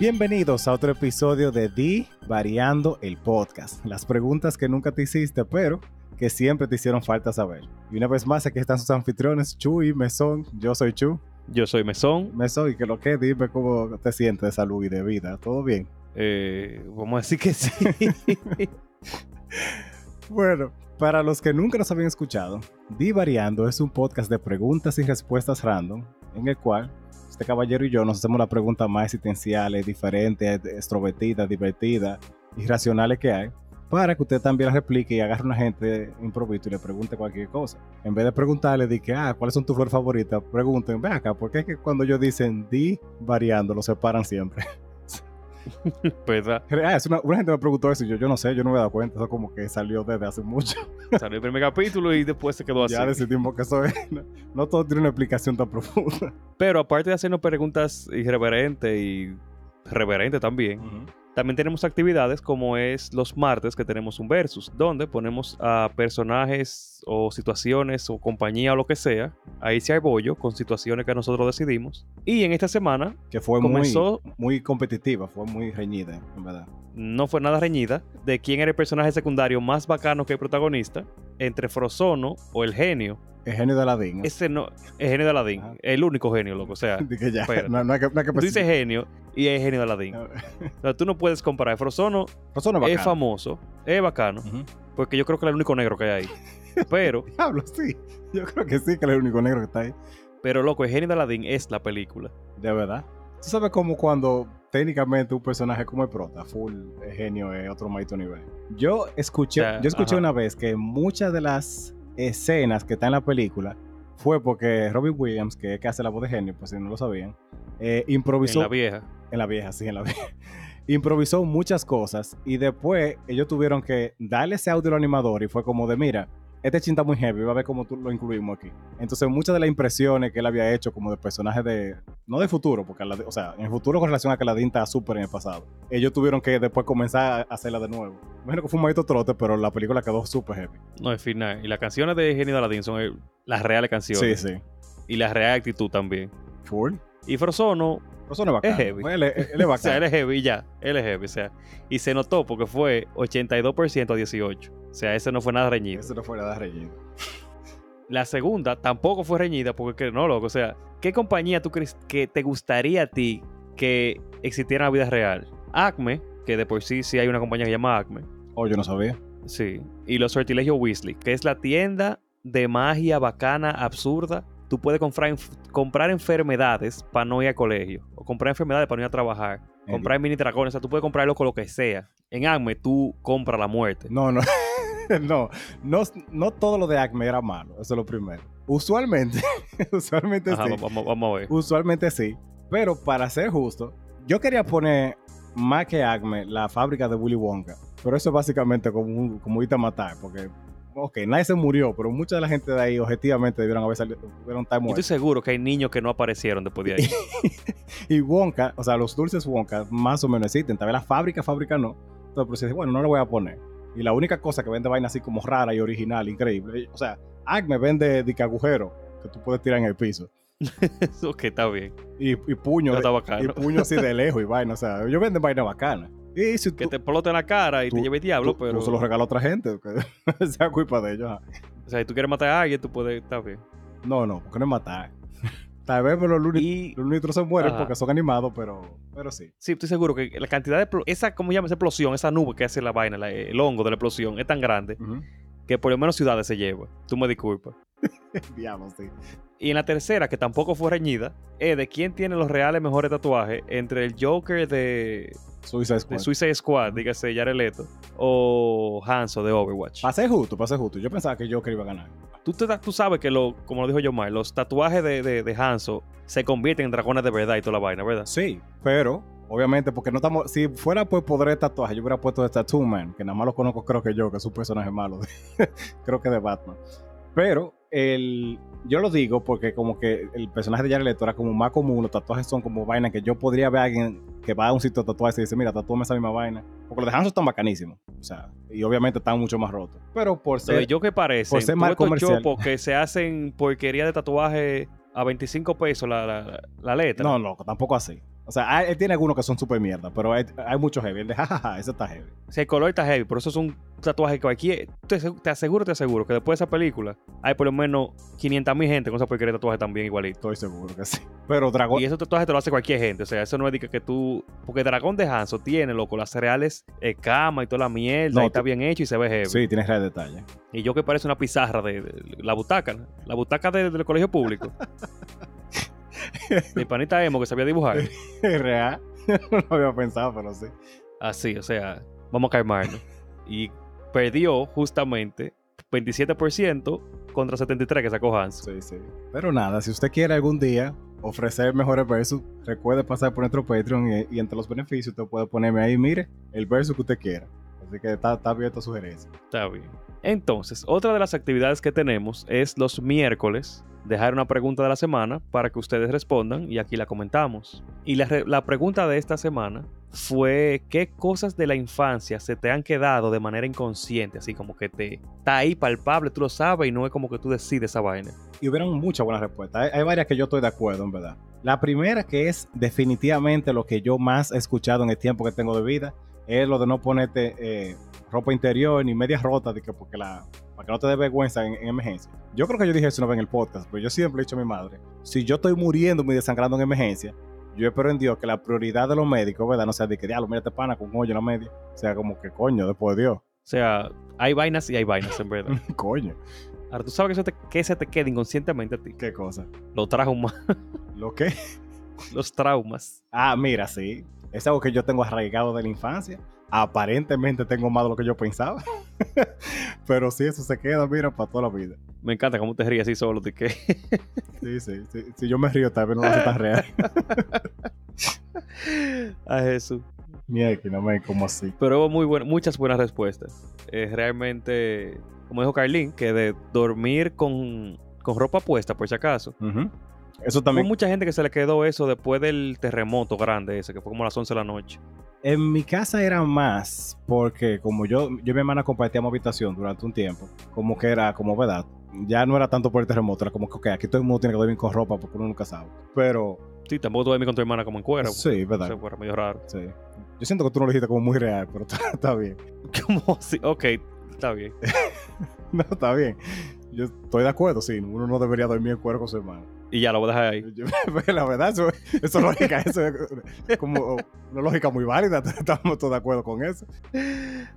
Bienvenidos a otro episodio de Di Variando el Podcast. Las preguntas que nunca te hiciste, pero que siempre te hicieron falta saber. Y una vez más, aquí están sus anfitriones, Chu y Mesón. Yo soy Chu. Yo soy Mesón. Mesón, y que lo que, dime cómo te sientes de salud y de vida. ¿Todo bien? Eh, vamos a decir que sí. bueno, para los que nunca nos habían escuchado, Di Variando es un podcast de preguntas y respuestas random, en el cual este caballero y yo nos hacemos las preguntas más existenciales, diferentes, extrovertidas, divertidas, irracionales que hay, para que usted también las replique y agarre a una gente improviso y le pregunte cualquier cosa. En vez de preguntarle de que, ah, ¿cuáles son tus flores favoritas? Pregunten, ve acá, ¿por qué es que cuando ellos dicen di variando, lo separan siempre? ¿Verdad? Ah, es una, una, gente me preguntó eso y yo, yo no sé, yo no me he dado cuenta. Eso como que salió desde hace mucho. Salió el primer capítulo y después se quedó así. Ya decidimos que eso es. No, no, todo tiene una explicación tan profunda. Pero aparte de hacernos preguntas irreverentes y reverentes también, uh -huh. También tenemos actividades como es los martes que tenemos un versus, donde ponemos a personajes o situaciones o compañía o lo que sea, ahí se hay bollo con situaciones que nosotros decidimos. Y en esta semana... Que fue comenzó, muy, muy competitiva, fue muy reñida, en verdad. No fue nada reñida, de quién era el personaje secundario más bacano que el protagonista, entre Frozono o el genio. El genio de Aladdin. Ese no, el genio de Aladdin. Ajá. El único genio, loco. O sea, que ya, no, no, hay que, no hay que tú dices genio y es genio de Aladdin. o sea, tú no puedes comparar. Frozono, Frozono es, es famoso, es bacano, uh -huh. porque yo creo que es el único negro que hay ahí. Pero. Diablo, sí. Yo creo que sí, que es el único negro que está ahí. Pero, loco, el genio de Aladdin es la película. De verdad. Tú sabes como cuando técnicamente un personaje como el prota, full el genio es otro maito nivel. Yo escuché, yo escuché ajá. una vez que muchas de las escenas que están en la película fue porque Robin Williams, que es que hace la voz de genio, pues si no lo sabían, eh, improvisó. En la vieja. En la vieja, sí, en la vieja. improvisó muchas cosas y después ellos tuvieron que darle ese audio al animador y fue como de, mira, este chin está muy heavy, va a ver cómo tú lo incluimos aquí. Entonces, muchas de las impresiones que él había hecho, como de personajes de. No de futuro, porque, la, o sea, en el futuro con relación a que la está súper en el pasado. Ellos tuvieron que después comenzar a hacerla de nuevo. Bueno, que fue un maldito trote, pero la película quedó súper heavy. No, es final. Y las canciones de Genio de Aladdin son las reales canciones. Sí, sí. Y la real actitud también. Full. Y Frozono. Frozono es bacán. Es heavy. Él, él, él es o sea, él es heavy ya. Él es heavy, o sea. Y se notó porque fue 82% a 18. O sea, ese no fue nada reñido. Ese no fue nada reñido. La segunda tampoco fue reñida porque no, loco. O sea, ¿qué compañía tú crees que te gustaría a ti que existiera en la vida real? Acme, que de por sí sí hay una compañía que se llama Acme. Oh, yo no sabía. Sí. Y los sortilegios Weasley, que es la tienda de magia bacana, absurda. Tú puedes comprar, comprar enfermedades para no ir al colegio. O comprar enfermedades para no ir a trabajar. Comprar mini dragones. O sea, tú puedes comprarlo con lo que sea. En Acme tú compras la muerte. No, no. no, no, no todo lo de Acme era malo, eso es lo primero. Usualmente, usualmente Ajá, sí. Vamos, vamos, a ver. Usualmente sí. Pero para ser justo, yo quería poner más que Acme la fábrica de Willy Wonka. Pero eso es básicamente como, como irte a matar, porque ok, nadie se murió, pero mucha de la gente de ahí objetivamente debieron haber salido, debieron estar muertos. Estoy seguro que hay niños que no aparecieron después de ahí. y Wonka, o sea, los dulces Wonka más o menos existen. Tal vez la fábrica, fábrica no. Entonces, pero bueno, no lo voy a poner. Y la única cosa que vende vaina así como rara y original, increíble. O sea, Acme vende de agujero que tú puedes tirar en el piso. ok, está bien. Y, y puño. Está. Y puño así de lejos y vaina. O sea, ellos venden vaina bacana. Y si que te explote en la cara y tú, te lleve el diablo, tú, pero. Tú se lo regala a otra gente. Que sea culpa de ellos. O sea, si tú quieres matar a alguien, tú puedes. Está bien. No, no, porque no es matar. Tal vez pero los Looney se mueren Ajá. porque son animados, pero, pero sí. Sí, estoy seguro que la cantidad de... Esa, ¿cómo se llama esa explosión? Esa nube que hace la vaina, la, el hongo de la explosión, es tan grande uh -huh. que por lo menos ciudades se lleva. Tú me disculpas. Diablo, sí. Y en la tercera, que tampoco fue reñida, es de quién tiene los reales mejores tatuajes entre el Joker de Suicide Squad, de Suicide Squad dígase Jared Leto, o Hanzo de Overwatch. Pasé justo, pasé justo. Yo pensaba que Joker iba a ganar. Tú, te, tú sabes que, lo, como lo dijo yo mal, los tatuajes de, de, de Hanzo se convierten en dragones de verdad y toda la vaina, ¿verdad? Sí, pero Obviamente, porque no estamos. Si fuera por poder de tatuaje, yo hubiera puesto de Tattoo Man, que nada más lo conozco, creo que yo, que es un personaje malo. creo que de Batman. Pero el, yo lo digo porque, como que el personaje de Jared Leto era como más común. Los tatuajes son como vainas que yo podría ver a alguien que va a un sitio de tatuaje y dice: Mira, tatúame esa misma vaina. Porque los de Hanzo están bacanísimos. O sea, y obviamente están mucho más rotos. Pero por ser. yo que parece. Por ser más comercial. porque se hacen porquería de tatuaje a 25 pesos la, la, la letra. No, no, tampoco así. O sea, él tiene algunos que son súper mierda, pero hay, muchos heavy. El de jajaja, ese está heavy. Sí, el color está heavy, pero eso es un tatuaje que cualquier. Te, te aseguro, te aseguro que después de esa película hay por lo menos 500 mil gente con esa porquería de tatuaje también igualito. Estoy seguro que sí. Pero Dragón. Y esos tatuajes te lo hace cualquier gente. O sea, eso no es de que, tú. Porque Dragón de Hanso tiene, loco, las cereales eh, cama y toda la mierda. y está bien hecho y se ve heavy. Sí, tiene real detalle. Y yo que parece una pizarra de, la butaca, la butaca del colegio público. Mi panita emo que sabía dibujar. Real. no lo había pensado, pero sí. Así, o sea, vamos a calmarnos. y perdió justamente 27% contra 73% que sacó Hans. Sí, sí. Pero nada, si usted quiere algún día ofrecer mejores versos, recuerde pasar por nuestro Patreon y, entre los beneficios usted puede ponerme ahí, mire, el verso que usted quiera. Así que está, está abierto a sugerencias. Está bien. Entonces, otra de las actividades que tenemos es los miércoles dejar una pregunta de la semana para que ustedes respondan y aquí la comentamos. Y la, pregunta de esta semana fue qué cosas de la infancia se te han quedado de manera inconsciente, así como que te está ahí palpable, tú lo sabes y no es como que tú decides esa vaina. Y hubieron muchas buenas respuestas. Hay, varias que yo estoy de acuerdo, en verdad. La primera que es definitivamente lo que yo más he escuchado en el tiempo que tengo de vida es lo de no ponerte eh, ropa interior ni medias rotas de que porque la para que no te dé vergüenza en, emergencia. Yo creo que yo dije eso una vez en el podcast, pero yo siempre he dicho a mi madre, si yo estoy muriendo y desangrando en emergencia, yo espero en Dios que la prioridad de los médicos, ¿verdad? No sea de que, diablo, mira, te pana con un hoyo en la media. O sea, como que coño, después de Dios. O sea, hay vainas y hay vainas, en verdad. coño. Ahora, ¿tú sabes que, te, que se te queda inconscientemente a ti? ¿Qué cosa? Los traumas. ¿Lo qué? Los traumas. Ah, mira, sí. Es algo que yo tengo arraigado de la infancia aparentemente tengo más de lo que yo pensaba. Pero sí, eso se queda, mira, para toda la vida. Me encanta cómo te ríes así solo, ¿de qué? sí, sí, Si yo me río, tal vez no lo hace tan real. A Jesús. Mira, que no me como así. Pero hubo muy muchas buenas respuestas. realmente, como dijo Carlín, que de dormir con, ropa puesta, por si acaso. Eso también. Hubo mucha gente que se le quedó eso después del terremoto grande ese, que fue como a las 11 de la noche. En mi casa era más porque como yo, yo y mi hermana compartíamos habitación durante un tiempo, como que era como verdad, ya no era tanto por el terremoto, era como que okay, aquí todo el mundo tiene que dormir con ropa porque uno nunca sabe. Pero... Sí, tampoco tú dormir con tu hermana como en cuero. Sí, verdad. Medio raro. Sí. Yo siento que tú no lo dijiste como muy real, pero está, bien. ¿Cómo así? Ok, está bien. no, está bien. Yo estoy de acuerdo, sí. Uno no debería dormir en cuero con su hermano. Y ya lo voy a dejar ahí. la verdad, eso, es lógica. Eso es como una lógica muy válida. Estamos todos de acuerdo con eso.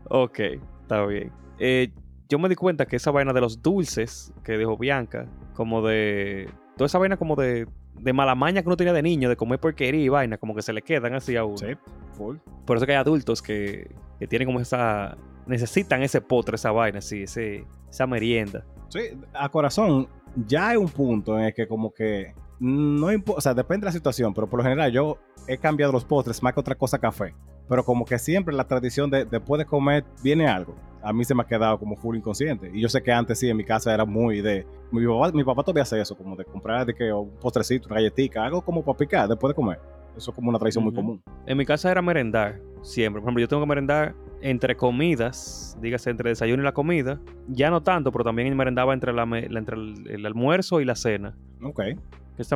Ok, está bien. Eh, yo me di cuenta que esa vaina de los dulces que dijo Bianca, como de. Toda esa vaina como de, de mala maña que uno tenía de niño, de comer porquería y vaina, como que se le quedan así a uno. Sí, full. Por eso que hay adultos que, que tienen como esa. Necesitan ese potre, esa vaina, así, ese, esa merienda. Sí, a corazón, ya hay un punto en el que como que no importa, o sea, depende de la situación, pero por lo general yo he cambiado los postres más que otra cosa café. Pero como que siempre la tradición de después de comer viene algo. A mí se me ha quedado como full inconsciente. Y yo sé que antes sí, en mi casa era muy de... Mi papá, mi papá todavía hace eso, como de comprar de que un postrecito, una galletita, algo como para picar después de comer. Eso es como una tradición muy común. En mi casa era merendar, siempre. Por ejemplo, yo tengo que merendar entre comidas, dígase entre el desayuno y la comida. Ya no tanto, pero también merendaba entre, la, entre el, almuerzo y la cena. Ok.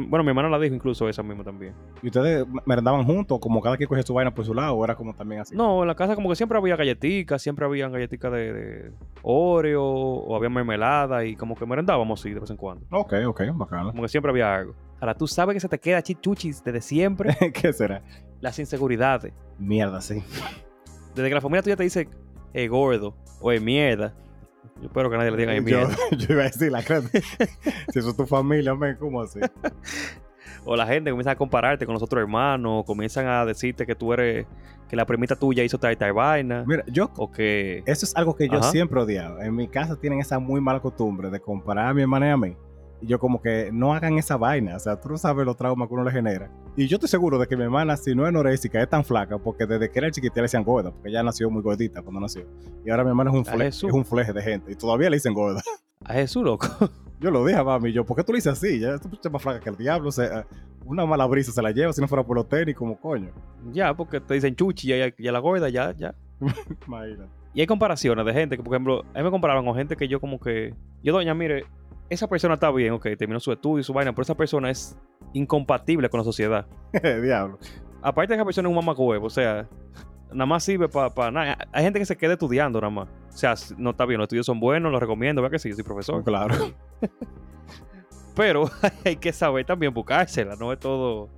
bueno, mi hermana la dijo incluso esa misma también. ¿Y ustedes merendaban juntos, como cada quien cogía su vaina por su lado, o era como también así? No, en la casa como que siempre había galletitas, siempre había galletitas de, de, Oreo, o había mermelada, y como que merendábamos sí de vez en cuando. Ok, ok, bacano. Como que siempre había algo. Ahora, tú sabes que se te queda chichuchis desde siempre. ¿Qué será? Las inseguridades. Mierda, sí. Desde que la familia tuya te dice, eh, gordo, o eh, mierda. Yo espero que nadie le diga, eh, mierda. Yo, iba a decir, la creo. si eso es tu familia, ¿cómo así? o la gente comienza a compararte con los otros hermanos, comienzan a decirte que tú eres, que la primita tuya hizo tal y vaina. Mira, yo, o que... Eso es algo que yo siempre he odiado. En mi casa tienen esa muy mala costumbre de comparar a mi hermana y a mí. Y yo como que no hagan esa vaina, o sea, tú no sabes los traumas que uno le genera. Y yo estoy seguro de que mi hermana, si no es norésica, es tan flaca, porque desde que era chiquita le decían gorda, porque ella nació muy gordita cuando nació. Y ahora mi hermana es un, fleje, es un fleje de gente, y todavía le dicen gorda. A Jesús, loco. Yo lo dije a mami, yo, ¿por qué tú le dices así? Ya tú es más flaca que el diablo, o sea, una mala brisa se la lleva si no fuera por los tenis, como coño. Ya, porque te dicen chuchi y a la gorda, ya, ya. Imagínate. Y hay comparaciones de gente que, por ejemplo, a mí me comparaban con gente que yo como que, yo doña, mire, esa persona está bien, ok, terminó su estudio y su vaina, pero esa persona es incompatible con la sociedad. Diablo. Aparte de que la persona es un mamacuevo, o sea, nada más sirve para nada. Hay gente que se queda estudiando nada más. O sea, no está bien, los estudios son buenos, los recomiendo, ¿verdad que sí? Yo soy profesor. Claro. Pero hay que saber también buscársela, no es todo...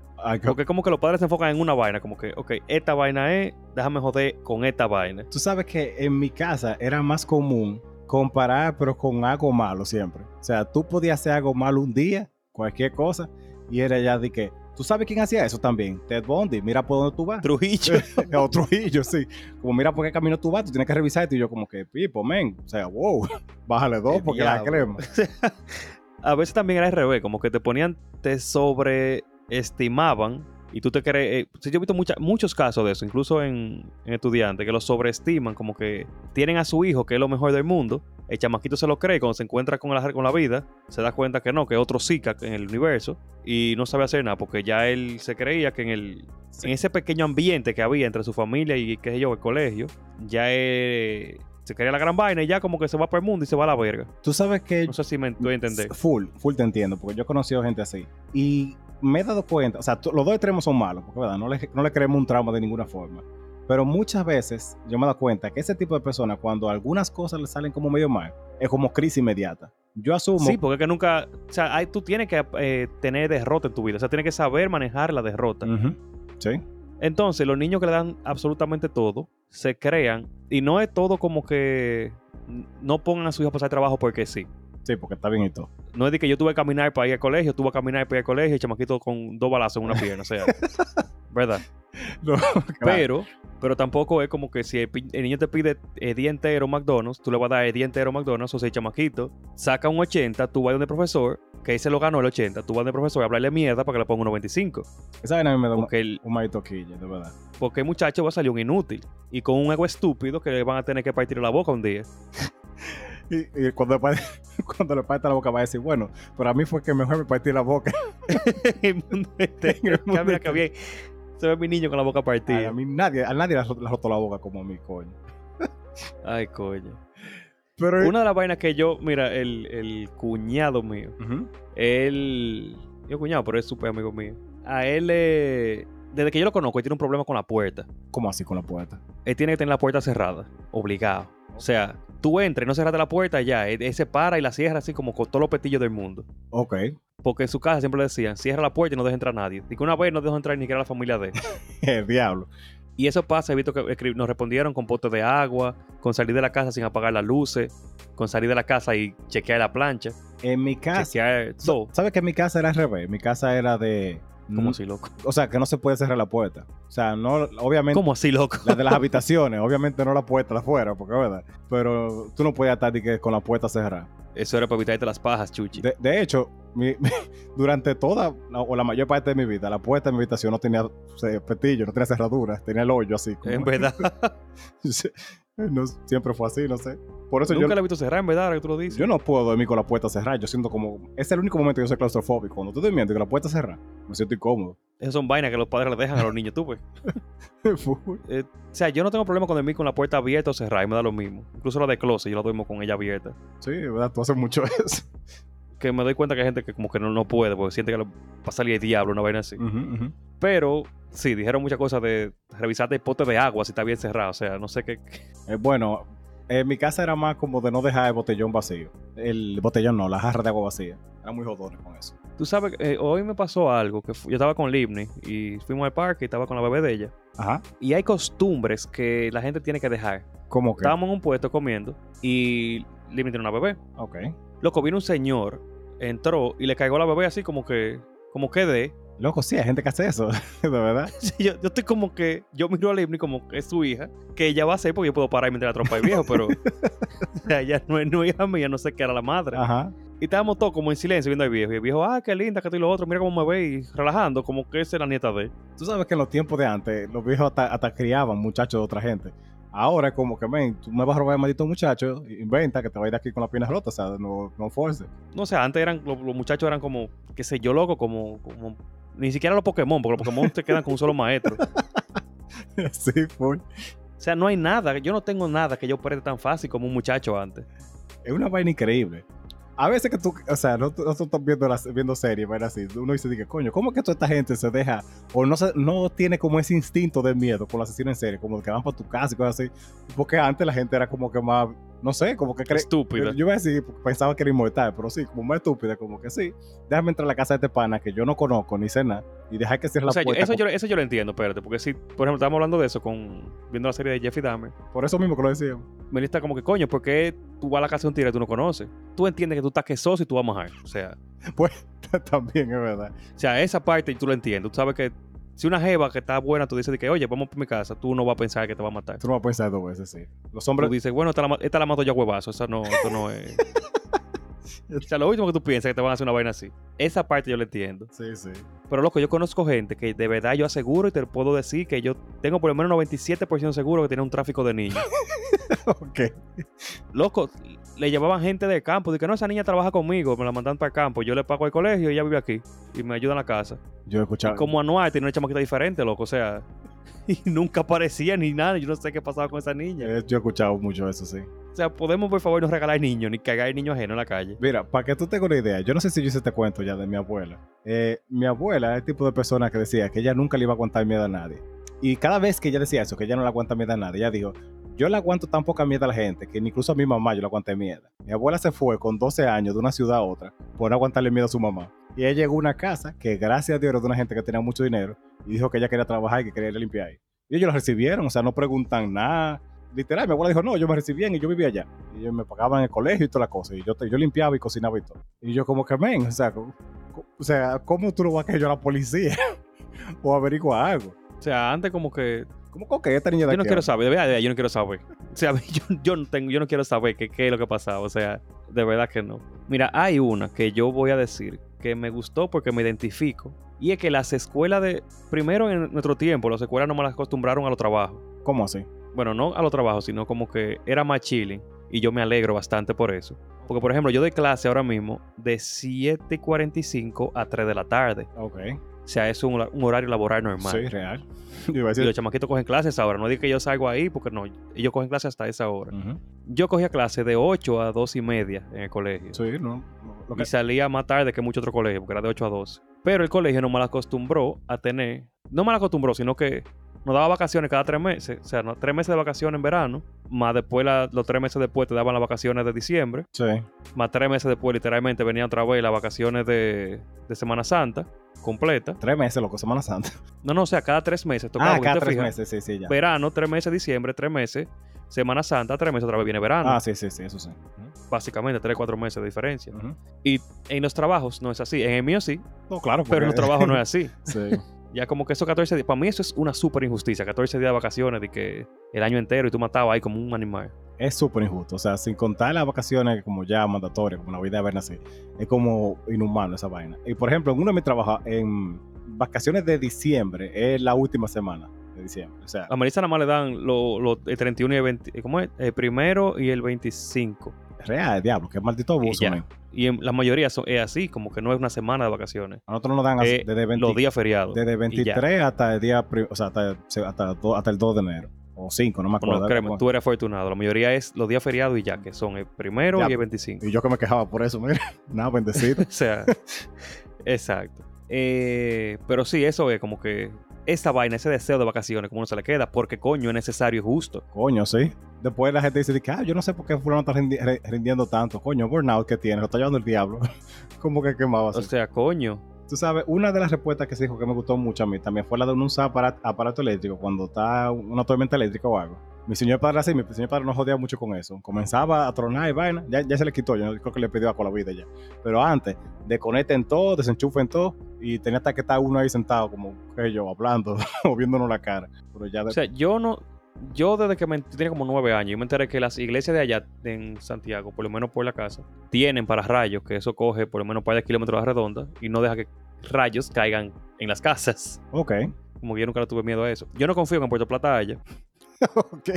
Porque como que los padres se enfocan en una vaina, como que, ok, esta vaina es, déjame joder con esta vaina. Tú sabes que en mi casa era más común comparar, pero con algo malo siempre. O sea, tú podías hacer algo malo un día, cualquier cosa, y era ya de que, ¿tú sabes quién hacía eso también? Ted Bundy, mira por dónde tú vas. Trujillo. o Trujillo, sí. Como mira por qué camino tú vas, tú tienes que revisar esto. Y yo como que, pipo, men. O sea, wow, bájale dos porque la crema. a veces también era al revés, como que te ponían, te sobreestimaban y tú te crees. eh, sí, yo he visto mucha- muchos casos de eso, incluso en, en estudiantes, que lo sobreestiman, como que tienen a su hijo, que es lo mejor del mundo. El chamaquito se lo cree, cuando se encuentra con la, con la vida, se da cuenta que no, que es otro Zika en el universo y no sabe hacer nada, porque ya él se creía que en el. En ese pequeño ambiente que había entre su familia y, qué sé yo, el colegio, ya se creía la gran vaina y ya como que se va para el mundo y se va a la verga. Tú sabes que No sé si me a entender. Full, full te entiendo, porque yo he conocido gente así. Y me he dado cuenta, o sea, los dos extremos son malos, porque ¿verdad? No, le, no le creemos un trauma de ninguna forma. Pero muchas veces yo me he dado cuenta que ese tipo de personas, cuando algunas cosas le salen como medio mal, es como crisis inmediata. Yo asumo. Sí, porque es que nunca. O sea, hay- tú tienes que eh, tener derrota en tu vida. O sea, tienes que saber manejar la derrota. Sí. Entonces, los niños que le dan absolutamente todo se crean. Y no es todo como que no pongan a su hijo a pasar trabajo porque sí. Sí, porque está bien y todo. No es de que yo tuve que caminar para ir al colegio, tuve que caminar para ir al colegio y chamaquito con dos balazos en una pierna. O sea, ¿verdad? No, claro. Pero, pero tampoco es como que si el, el niño te pide el día entero McDonald's, tú le vas a dar el día entero McDonald's, o sea, el chamaquito saca un 80, tú vas donde el profesor, que ahí se lo ganó el 80, tú vas donde el profesor a hablarle mierda para que le ponga un 95. Esa vaina a mí me da un, Porque el, un maldito quille, de verdad. porque el muchacho va a salir un inútil y con un ego estúpido que le van a tener que partir la boca un día. Y, y cuando, le parte- cuando le parte la boca va a decir, bueno, pero a mí fue que mejor me partí la boca. el mundo este, el mundo que bien, se ve mi niño con la boca Ay, partida. a mí nadie, a nadie le ha roto le la boca como a mí, coño. Ay, coño. Pero Una de las vainas que yo, mira, el, el cuñado mío, Ujú. Él. Yo cuñado, pero es súper amigo mío. A él, eh, desde que yo lo conozco, él tiene un problema con la puerta. ¿Cómo así con la puerta? Él tiene que tener la puerta cerrada, obligado. O sea, tú entras y no cerraste la puerta ya. Él, él se para y la cierra así como con todos los petillos del mundo. Ok. Porque en su casa siempre le decían, cierra la puerta y no deja entrar a nadie. Y que una vez no dejó entrar ni siquiera a la familia de él. El diablo. Y eso pasa, he visto que nos respondieron con potes de agua, con salir de la casa sin apagar las luces, con salir de la casa y chequear la plancha, En mi casa. chequear todo. ¿Sabes que mi casa era al revés? Mi casa era de. ¿Cómo mm, así, loco? O sea, que no se puede cerrar la puerta. O sea, no, obviamente. ¿Cómo así, loco? La de las habitaciones, obviamente no la puerta de afuera, porque verdad. Pero tú no podías estar de que con la puerta cerrada. Eso era para evitarte las pajas, chuchi. De, de hecho, mi- durante toda la- o la mayor parte de mi vida, la puerta de mi habitación no tenía eh, petillo, no tenía cerradura, tenía el hoyo así. como- En verdad. no, siempre fue así, no sé. Por eso yo, Nunca la he visto cerrar, en verdad, ahora que tú lo dices. yo no puedo dormir con la puerta cerrada. Yo siento como. Es el único momento que yo soy claustrofóbico. Cuando estoy durmiendo y con la puerta cerrada, me siento incómodo. Esas son vainas que los padres le dejan a los niños, tú, pues. Eh, o sea, yo no tengo problema con dormir con la puerta abierta o cerrada, y me da lo mismo. Incluso la de closet, yo la duermo con ella abierta. sí, verdad, tú haces mucho eso. Que me doy cuenta que hay gente que como que no, no puede, porque siente que le va a salir el diablo, una vaina así. Ujú, ujú. Pero, sí, dijeron muchas cosas de revisarte el pote de agua si está bien cerrado. O sea, no sé qué. Eh, bueno, en mi casa era más como de no dejar el botellón vacío. El botellón no, la jarra de agua vacía. Era muy jodones con eso. Tú sabes, eh, hoy me pasó algo, que yo estaba con Livni y fuimos al parque y estaba con la bebé de ella. Ajá. Y hay costumbres que la gente tiene que dejar. ¿Cómo que? Estábamos en un puesto comiendo y Livni tiene una bebé. Ok. Loco, vino un señor, entró y le cagó la bebé así como que, como que de. Loco, sí, hay gente que hace eso, de verdad. Sí, yo, yo estoy como que, yo miro a Livni como que es su hija, que ella va a hacer porque yo puedo parar y meter la trompa al viejo, pero o sea, ella no es no hija mía, no sé qué era la madre. Ajá. Y estábamos todos como en silencio viendo al viejo. Y el viejo, ah, qué linda, que esto y lo otro, mira cómo me ve y relajando, como que esa es la nieta de él. Tú sabes que en los tiempos de antes, los viejos hasta, hasta criaban muchachos de otra gente. Ahora es como que, ven, tú me vas a robar el maldito muchacho, inventa que te va a ir aquí con las piernas rotas, o sea, no, no force. No sé, antes eran, los, los muchachos eran como, qué sé yo, loco, como, como, ni siquiera los Pokémon, porque los Pokémon te quedan con un solo maestro. sí, full. O sea, no hay nada, yo no tengo nada que yo preste tan fácil como un muchacho antes. Es una vaina increíble. A veces que tú, o sea, no, no tú estás viendo, las, viendo series, ¿verdad? Así, uno dice, dice, coño, ¿cómo que toda esta gente se deja o no, se, no tiene como ese instinto de miedo con la asesino en serie, como que van por tu casa y cosas así? Porque antes la gente era como que más, no sé, como que cree. Estúpida. Yo iba a decir, pensaba que era inmortal, pero sí, como más estúpida, como que sí. Déjame entrar a la casa de este pana que yo no conozco ni sé nada y dejar que cierre O sea, la yo- puerta. eso, yo, eso yo lo entiendo, espérate, porque si, por ejemplo, estábamos hablando de eso con viendo la serie de Jeffrey Dahmer, Por eso mismo que lo decíamos. me está como que, coño, ¿por qué tú vas a la casa de un tigre que tú no conoces? Tú entiendes que tú estás quesoso y tú vas a mojar. O sea, También es verdad. o sea, esa parte tú lo entiendes. Tú sabes que si una jeva que está buena, tú dices de que, oye, vamos por mi casa, tú no vas a pensar que te va a matar. Tú no vas a pensar dos veces, sí. Los Tú hombres. dices, bueno, esta la, esta la mato yo a huevazo, esa no, esto no es... o sea, lo último que tú piensas que te van a hacer una vaina así. Esa parte yo la entiendo. Sí, sí. Pero loco, yo conozco gente que de verdad yo aseguro y te puedo decir que yo tengo por lo menos 97% seguro que tiene un tráfico de niños. ok. Loco, le llevaban gente de campo. Que no, esa niña trabaja conmigo, me la mandan para el campo. Yo le pago el colegio y ella vive aquí. Y me ayuda en la casa. Yo he Y escuchado. como anual tiene una chamaquita diferente, loco. O sea, y nunca aparecía ni nada. Yo no sé qué pasaba con esa niña. eh, Yo he escuchado mucho eso, sí. O sea, podemos por favor no regalar niños ni cagar niños ajenos en la calle. Mira, para que tú tengas una idea, yo no sé si yo hice este cuento ya de mi abuela. Eh, mi abuela es el tipo de persona que decía que ella nunca le iba a aguantar miedo a nadie. Y cada vez que ella decía eso, que ella no le aguanta miedo a nadie, ella dijo, yo le aguanto tan poca miedo a la gente que incluso a mi mamá yo le aguanté miedo. Mi abuela se fue con 12 años de una ciudad a otra por no aguantarle miedo a su mamá. Y ella llegó a una casa que gracias a Dios era de una gente que tenía mucho dinero y dijo que ella quería trabajar y que quería limpiar. Y ellos la recibieron, o sea, no preguntan nada. Literal, mi abuela dijo, no, yo me recibí bien y yo vivía allá. Y ellos me pagaban el colegio y toda la cosa. Y yo, yo limpiaba y cocinaba y todo. Y yo como que, men, o sea, o sea, ¿cómo tú lo vas a que yo a la policía? o averigua algo. O sea, antes como que ¿Cómo que esta niña de yo no aquí quiero saber, de verdad, yo no quiero saber. O sea, yo, yo no tengo, yo no quiero saber qué, qué es lo que pasaba. O sea, de verdad que no. Mira, hay una que yo voy a decir que me gustó porque me identifico. Y es que las escuelas de. Primero en nuestro tiempo, las escuelas no me las acostumbraron a los trabajos. ¿Cómo así? Bueno, no a los trabajos, sino como que era más chilling. Y yo me alegro bastante por eso. Porque, por ejemplo, yo doy clase ahora mismo de 7.45 a 3 de la tarde. Ok. O sea, es un, un horario laboral normal. Sí, real. Yo iba a Y los chamaquitos cogen clases ahora. No digo que yo salgo ahí, porque no. Ellos cogen clases hasta esa hora. Yo cogía clases de 8 a 2 y media en el colegio. Sí, no. no, Lo que... Y salía más tarde que mucho otro colegio, porque era de 8 a 12. Pero el colegio no me la acostumbró a tener. No me la acostumbró, sino que nos daba vacaciones cada tres meses. O sea, no- tres meses de vacaciones en verano. Más después, la- los tres meses después te daban las vacaciones de diciembre. Sí. Más tres meses después, literalmente, venían otra vez las vacaciones de, de Semana Santa completa. Tres meses, loco, Semana Santa. No, no, o sea, cada tres meses. Tocaba, ah, porque cada tres fijas, meses, sí, sí, ya. Verano, tres meses, diciembre, tres meses. Semana Santa, tres meses, otra vez viene verano. Ah, sí, sí, sí, eso sí. Básicamente, tres, cuatro meses de diferencia. Y en los trabajos no es así. En el mío sí, No, claro, pero en los porque- trabajos no es así. Sí. Ya como que esos 14 días, para mí eso es una súper injusticia. 14 días de vacaciones de que el año entero y tú matabas ahí como un animal. es súper injusto. O sea, sin contar las vacaciones como ya mandatorias, como Navidad, verano así, es como inhumano esa vaina. Y por ejemplo, en uno de mis trabajos, en vacaciones de diciembre, es la última semana de diciembre. O sea, A Melissa nada más le dan lo, lo- el 31 y el 20, ¿cómo es? El primero y el 25. Real, diablo, qué maldito abuso, man. Y en la mayoría son, es así, como que no es una semana de vacaciones. A nosotros nos dan así, Eh, desde, 20 Los días feriados. desde y ya. 23 hasta el día, o sea, hasta, hasta, el 2 de enero. O 5, no me acuerdo. Bueno, créeme, tú eres afortunado. La mayoría es los días feriados y ya, que son el primero Ya, y el 25. Y yo que me quejaba por eso, mira. Nada, bendecido. O sea, exacto. Eh, pero sí, eso es como que esa vaina, ese deseo de vacaciones, como no se le queda, porque coño es necesario y justo. Coño, sí. Después la gente dice, que, ah, yo no sé por qué fulano está rindi- rindiendo tanto. Coño, burnout que tiene, lo está llevando el diablo. como que quemado así. O sea, coño. Tú sabes, una de las respuestas que se dijo que me gustó mucho a mí también fue la de un usar aparato, aparato eléctrico cuando está una tormenta eléctrica o algo. Mi señor padre así, mi señor padre no jodía mucho con eso. Comenzaba a tronar y vaina, ya, ya se le quitó, yo creo que le pidió a con la vida ya. Pero antes, desconecten todo, desenchufen todo y tenía hasta que estar uno ahí sentado como que yo, hablando o viéndonos la cara. Pero ya de- O sea, yo no. Yo desde que me tenía como nueve años, yo me enteré que las iglesias de allá en Santiago, por lo menos por la casa, tienen para rayos, que eso coge por lo menos un par de kilómetros a la redonda y no deja que rayos caigan en las casas. ok. Como que yo nunca le tuve miedo a eso. Yo no confío que en Puerto Plata haya, ok.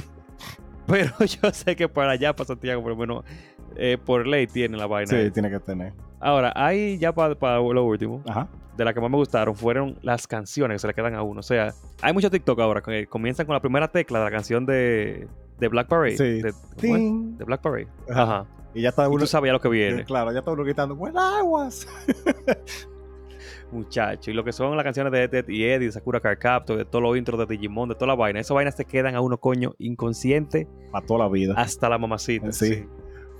pero yo sé que para allá, para Santiago, por lo menos eh, por ley tiene la vaina. Sí, tiene que tener. Ahora, ahí ya para lo último, Ajá. de las que más me gustaron fueron las canciones que se le quedan a uno. O sea, hay muchos TikTok ahora que comienzan con la primera tecla de la canción de, de Black Parade. Sí. De, Black Parade. Ajá. Ajá. Y ya está Y uno. tú sabías lo que viene, Claro, ya está uno gritando, ¡Buenas aguas! muchacho. Y lo que son las canciones de Ed y Eddie, de Sakura Card Captor, de todos los intros de Digimon, de toda la vaina. Esas vainas te quedan a uno, coño, inconsciente Para toda la vida. hasta la mamacita. Sí.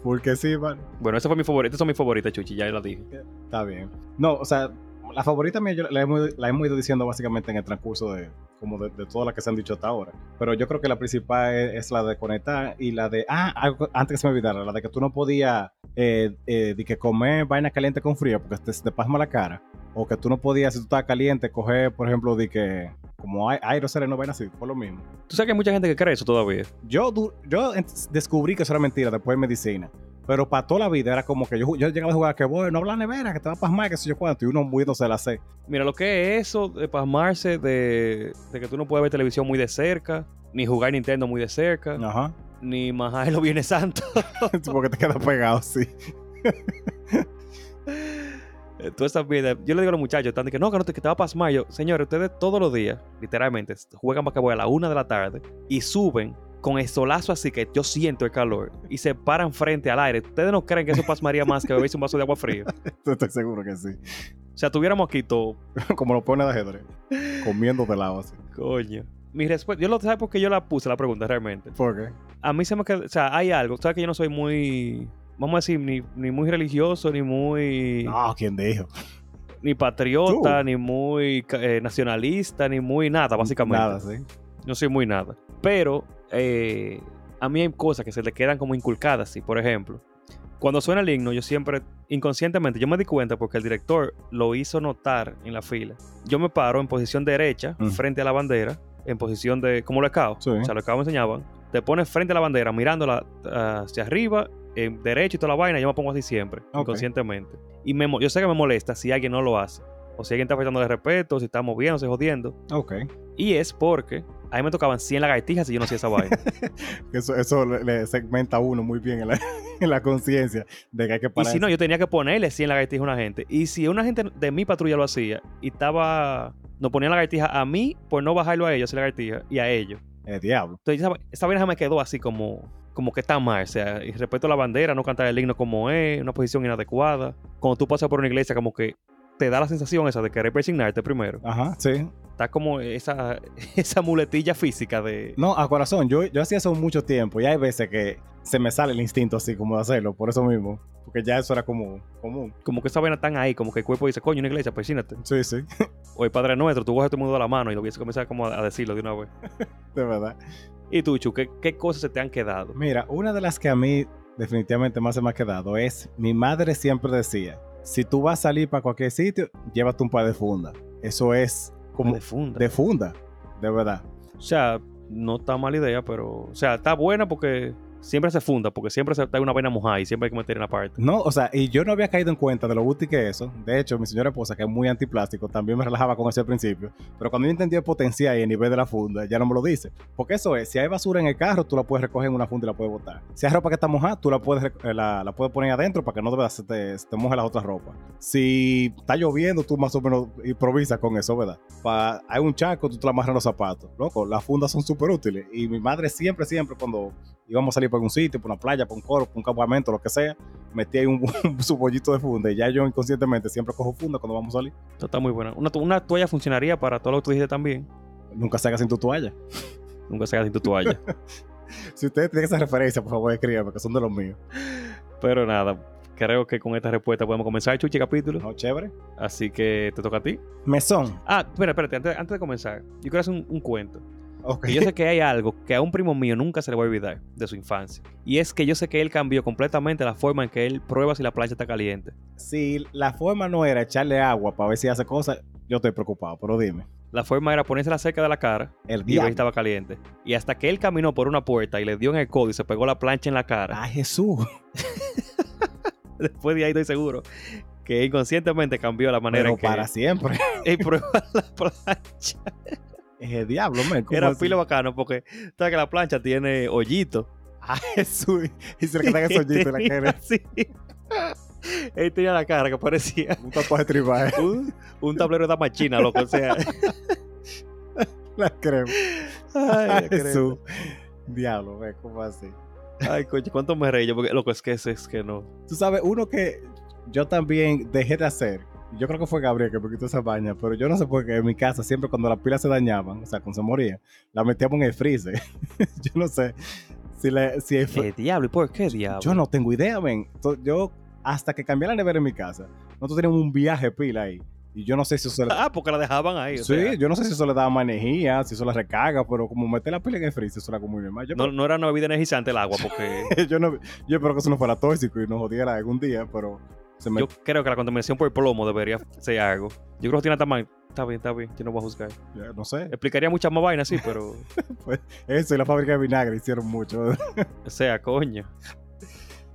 Porque sí, man. Bueno, esa fue mi favorita. Estas son mis favoritas, Chuchi, ya la dije. Está bien. No, o sea, la favorita mía yo la hemos, la hemos ido diciendo básicamente en el transcurso de como de, de todas las que se han dicho hasta ahora. Pero yo creo que la principal es, es la de conectar y la de, ah, algo- antes que se me olvidara, la de que tú no podías eh, eh, de que comer vaina caliente con frío porque te, te pasma la cara. O que tú no podías, si tú estabas caliente, coger, por ejemplo, de que como hay aerosoles, no vaina así, por lo mismo. Tú sabes que hay mucha gente que cree eso todavía. Yo, yo descubrí que eso era mentira después de medicina. Pero para toda la vida era como que yo, yo llegaba a jugar que voy, no habla nevera, que te va a pasmar, que sé yo cuánto, y uno muriéndose la sed. Mira, lo que es eso de pasmarse, de, de que tú no puedes ver televisión muy de cerca, ni jugar Nintendo muy de cerca, Ajá. ni majar los Viernes Santo. Porque te queda pegado, sí. Eh, Todas estas vidas. Yo le digo a los muchachos, están de que no, que no te, que te va a pasmar. Yo, señores, ustedes todos los días, literalmente, juegan basquetbol a la una de la tarde y suben con el solazo así que yo siento el calor y se paran frente al aire. ¿Ustedes no creen que eso pasmaría más que beberse un vaso de agua fría? Estoy seguro que sí. O sea, tuviéramos aquí todo. Como lo pone de ajedrez. Comiendo de lado así. Coño. Mi respuesta, yo lo sé porque yo la puse la pregunta realmente. ¿Por qué? A mí se me queda, o sea, hay algo. Sabes que yo no soy muy, vamos a decir, ni, ni muy religioso, ni muy, No, ¿quién dijo? ni patriota, Tú. ni muy eh, nacionalista, ni muy nada, básicamente. Nada, sí. No soy muy nada. Pero eh, a mí hay cosas que se le quedan como inculcadas, sí. Por ejemplo, cuando suena el himno, yo siempre, inconscientemente, yo me di cuenta porque el director lo hizo notar en la fila. Yo me paro en posición derecha, Mm. frente a la bandera, en posición de, como los caos. Sí. O sea, los caos me enseñaban. Te pones frente a la bandera, mirándola ah, hacia arriba, en derecho y toda la vaina, yo me pongo así siempre, inconscientemente. Y me, yo sé que me molesta si alguien no lo hace. O si alguien está faltando de respeto, si está moviéndose, jodiendo. Ok. Y es porque a mí me tocaban 100 lagartijas y yo no hacía esa vaina. Eso, eso le, segmenta a uno muy bien en la, la conciencia de que hay que y parar. si no, yo tenía que ponerle 100 lagartijas a una gente. Y si una gente de mi patrulla lo hacía y estaba. Nos ponían lagartijas a mí por no bajarlo a ellos, hacer lagartijas, y a ellos. El diablo. Entonces, esa, esa vaina me quedó así como. Como que está mal, o sea, y respeto a la bandera, no cantar el himno como es, una posición inadecuada. Cuando tú pasas por una iglesia, como que te da la sensación esa de querer persignarte primero. Ajá, sí. Está como esa, esa muletilla física de. No, a corazón, yo, yo hacía eso mucho tiempo y hay veces que se me sale el instinto así como de hacerlo, por eso mismo. Porque ya eso era como común. Como que esa vaina tan ahí, como que el cuerpo dice, coño, una iglesia, persígnate. Sí, sí, O el Padre Nuestro, tú coges a todo el mundo de la mano y lo hubiese comenzado como a a decirlo de una vez. de verdad. Y tú, Chu, ¿qué, qué cosas se te han quedado? Mira, una de las que a mí definitivamente más se me ha quedado es, mi madre siempre decía, si tú vas a salir para cualquier sitio, llévate un par de funda. Eso es como de funda. de funda, de verdad. O sea, no está mala idea, pero. O sea, está buena porque siempre se funda, porque siempre se está una vaina mojada y siempre hay que meter en la parte. No, o sea, y yo no había caído en cuenta de lo útil que es eso. De hecho, mi señora esposa, que es muy antiplástico, también me relajaba con eso al principio. Pero cuando yo entendí el potencial y el nivel de la funda, ya no me lo dice. Porque eso es, si hay basura en el carro, tú la puedes recoger en una funda y la puedes botar. Si hay ropa que está mojada, tú la puedes, eh, la, la puedes poner adentro para que no se te, moje las otras ropas. Si está lloviendo, tú más o menos improvisas con eso, ¿verdad? Pa- hay un charco, tú te la amarras en los zapatos. Loco, las fundas son súper útiles. Y mi madre siempre, siempre, cuando íbamos a salir por un sitio, por una playa, por un coro, por un campamento, lo que sea, metía ahí un, su bollito de funda y ya yo inconscientemente siempre cojo funda cuando vamos a salir. Esto está muy buena. Una, to- una toalla funcionaría para todo lo que tú dijiste también. Nunca haga sin tu toalla. Nunca haga sin tu toalla. Si ustedes tienen esa referencia, por favor escríbanme, que son de los míos. pero nada, creo que con esta respuesta podemos comenzar, Chuchi, capítulo. ¿No? Chévere. Así que te toca a ti. Mesón. Ah, espera, espérate, antes, antes de comenzar, yo quiero hacer un, un cuento. Y yo sé que hay algo que a un primo mío nunca se le va a olvidar de su infancia. Y es que yo sé que él cambió completamente la forma en que él prueba si la plancha está caliente. Si la forma no era echarle agua para ver si hace cosas, yo estoy preocupado, pero dime. La forma era ponérsela cerca de la cara El y ver si estaba caliente. Y hasta que él caminó por una puerta y le dio en el codo y se pegó la plancha en la cara, Ay, Jesús. después de ahí estoy seguro que inconscientemente cambió la manera Pero en que para siempre. él prueba la plancha. Es el diablo. ¿cómo Era pilo bacano porque sabes que la plancha tiene hoyito. Jesús. Y se le quedan esos hoyitos en la cara. Sí. Él tenía la cara que parecía Un tatuaje tribal. un, un tablero de machina, loco. O sea, La creo. ay, Ay, creo. Jesús. Diablo, ve, ¿cómo así? Ay, coño, ¿cuánto me reí yo? Porque loco, es que es, es que no. Tú sabes, uno que yo también dejé de hacer. Yo creo que fue Gabriel que me quitó esa baña, pero yo no sé por qué en mi casa siempre cuando las pilas se dañaban, o sea, cuando se moría, la metíamos en el freezer. yo no sé si, le, si el fr- ¿Qué diablo? ¿Y por qué diablo? Yo no tengo idea. To- Yo, hasta que cambié la nevera en mi casa, nosotros teníamos un viaje pila ahí. Y yo no sé si eso le... Ah, porque la dejaban ahí. o sí, sea, yo no sé si eso le daba más energía, si eso la recarga, pero como meter la pila en el freezer, eso era como muy normal. Yo, no, no era una bebida energizante el agua, porque yo, no, yo espero que eso no fuera tóxico y nos jodiera algún día, pero me... yo creo que la contaminación por plomo debería ser algo. Yo creo que tiene tamaño. Está bien, está bien, yo no voy a juzgar. ya, no sé. Explicaría muchas más vainas, sí, pero. Eso y la fábrica de vinagre hicieron mucho. O sea, coño.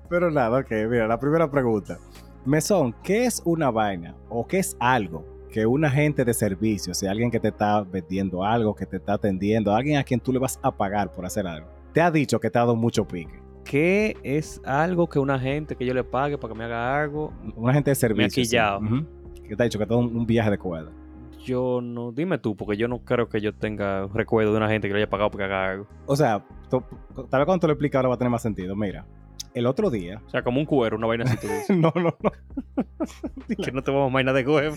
pero nada, ok, mira, la primera pregunta. Mesón, ¿qué es una vaina o qué es algo que un agente de servicio, o sea, alguien que te está vendiendo algo, que te está atendiendo, alguien a quien tú le vas a pagar por hacer algo, te ha dicho que te ha dado mucho pique? ¿Qué es algo que una gente que yo le pague para que me haga algo? Un agente de servicio. sí. quillado. Ujú. Que te ha dicho que ha dado un, un viaje de cuerda. Yo no. Dime tú, porque yo no creo que yo tenga recuerdo de una gente que le haya pagado para que haga algo. O sea, tú- tal vez cuando te lo explique ahora va a tener más sentido. Mira, el otro día. O sea, como un cuero, una vaina así tú dices. no, no, no. que no te vamos a vaina de huevo.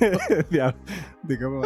Diablo. Dígame,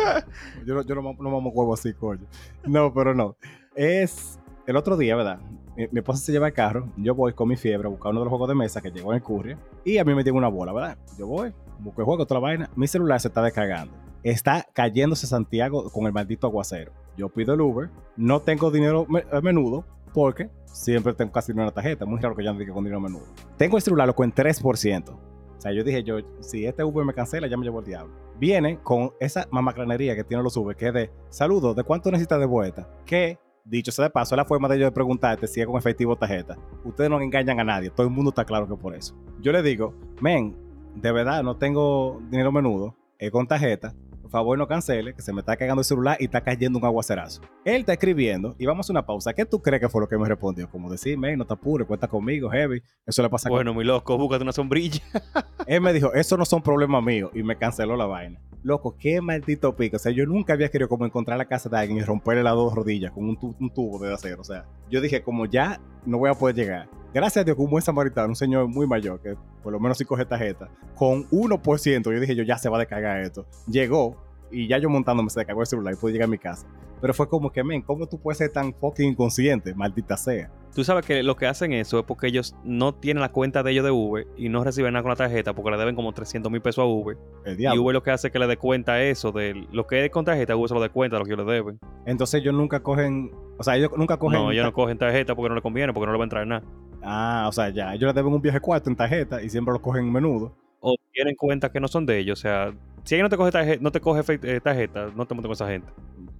yo no, yo no, no mamo huevo así, coño. No, pero no. Es el otro día, ¿verdad? Mi, mi esposa se lleva el carro. Yo voy con mi fiebre a buscar uno de los juegos de mesa que llegó en el courier. Y a mí me llega una bola, ¿verdad? Yo voy, busco el juego, toda la vaina. Mi celular se está descargando. Está cayéndose Santiago con el maldito aguacero. Yo pido el Uber. No tengo dinero a menudo porque siempre tengo casi una tarjeta. Muy raro que yo diga con dinero a menudo. Tengo el celular loco en 3%. O sea, yo dije, yo, si este Uber me cancela, ya me llevo el diablo. Viene con esa mamacranería que tiene los Uber, que es de, saludos, ¿de cuánto necesitas de vuelta? Que, dicho sea de paso, es la forma de ellos de preguntarte si es con efectivo o tarjeta. Ustedes no engañan a nadie, todo el mundo está claro que por eso. Yo le digo, men, de verdad, no tengo dinero menudo, es con tarjeta, favor no cancele, que se me está cagando el celular y está cayendo un aguacerazo. Él está escribiendo y vamos a una pausa. ¿Qué tú crees que fue lo que me respondió? Como decir, men, no te apures, cuenta conmigo, heavy. Eso le pasa bueno, mi loco, búscate una sombrilla. él me dijo, eso no son problemas míos y me canceló la vaina. Loco, qué maldito pico. O sea, yo nunca había querido como encontrar la casa de alguien y romperle las dos rodillas con un, tu- un tubo de acero. O sea, yo dije, como ya no voy a poder llegar. Gracias a Dios que un buen samaritano, un señor muy mayor, que por lo menos sí coge tarjeta, con 1%, yo dije, yo ya se va a descargar esto. Llegó y ya yo montándome se descargó el celular y pude llegar a mi casa. Pero fue como que, men, ¿cómo tú puedes ser tan fucking inconsciente? Maldita sea. Tú sabes que lo que hacen eso es porque ellos no tienen la cuenta de ellos de Uber y no reciben nada con la tarjeta porque le deben como 300 mil pesos a Uber. El Y diablo. Uber lo que hace es que le dé cuenta eso de lo que es con tarjeta, Uber se lo dé cuenta de lo que ellos le deben. Entonces ellos nunca cogen, o sea, ellos nunca cogen... No, ellos no cogen tarjeta porque no le conviene, porque no le va a entrar nada. Ah, o sea, ya, ellos le deben un viaje cuarto en tarjeta y siempre lo cogen menudo. O tienen cuenta que no son de ellos. O sea, si alguien no te coge tarjeta, no te coge eh, tarjeta, no te montes con esa gente.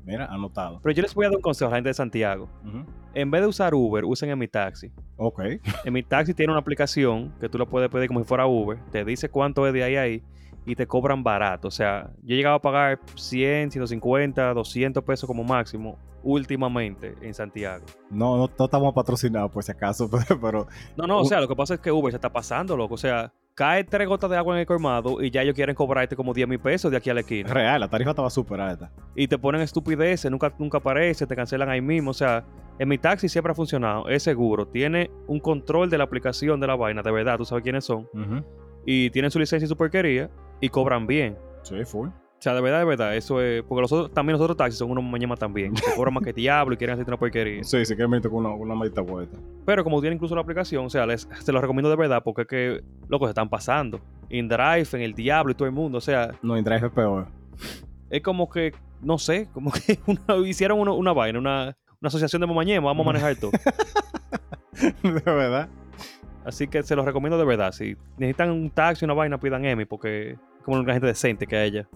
Mira, anotado. Pero yo les voy a dar un consejo a la gente de Santiago. En vez de usar Uber, usen en mi taxi. Ok. En mi taxi tiene una aplicación que tú lo puedes pedir como si fuera Uber. Te dice cuánto es de ahí a ahí y te cobran barato. O sea, yo he llegado a pagar 100, 150, 200 pesos como máximo últimamente en Santiago. No, no, no estamos patrocinados por si acaso, pero, No, no, o sea, lo que pasa es que Uber se está pasando, loco. O sea, cae tres gotas de agua en el colmado y ya ellos quieren cobrarte como 10 mil pesos de aquí a la es esquina. real, la tarifa estaba súper alta. Y te ponen estupideces, nunca, nunca aparece, te cancelan ahí mismo. O sea, en mi taxi siempre ha funcionado, es seguro. Tiene un control de la aplicación de la vaina, de verdad, tú sabes quiénes son. Y tienen su licencia y su porquería y cobran bien. Sí, full. O sea, de verdad, de verdad, eso es. Porque los otros, también los otros taxis son unos mañemas también. Que cobran más que diablo y quieren hacerte una porquería. Sí, sí que me con una, una maldita vuelta. Pero como tiene incluso la aplicación, o sea, les, se los recomiendo de verdad porque es que, loco, se están pasando. InDrive, en el diablo y todo el mundo. O sea, No, InDrive es peor. es como que, no sé, como que una- hicieron una, una vaina, una, una asociación de momañema, vamos a manejar todo. de verdad. Así que se los recomiendo de verdad. Si necesitan un taxi, una vaina, pidan Emi porque es como una gente decente que a ella.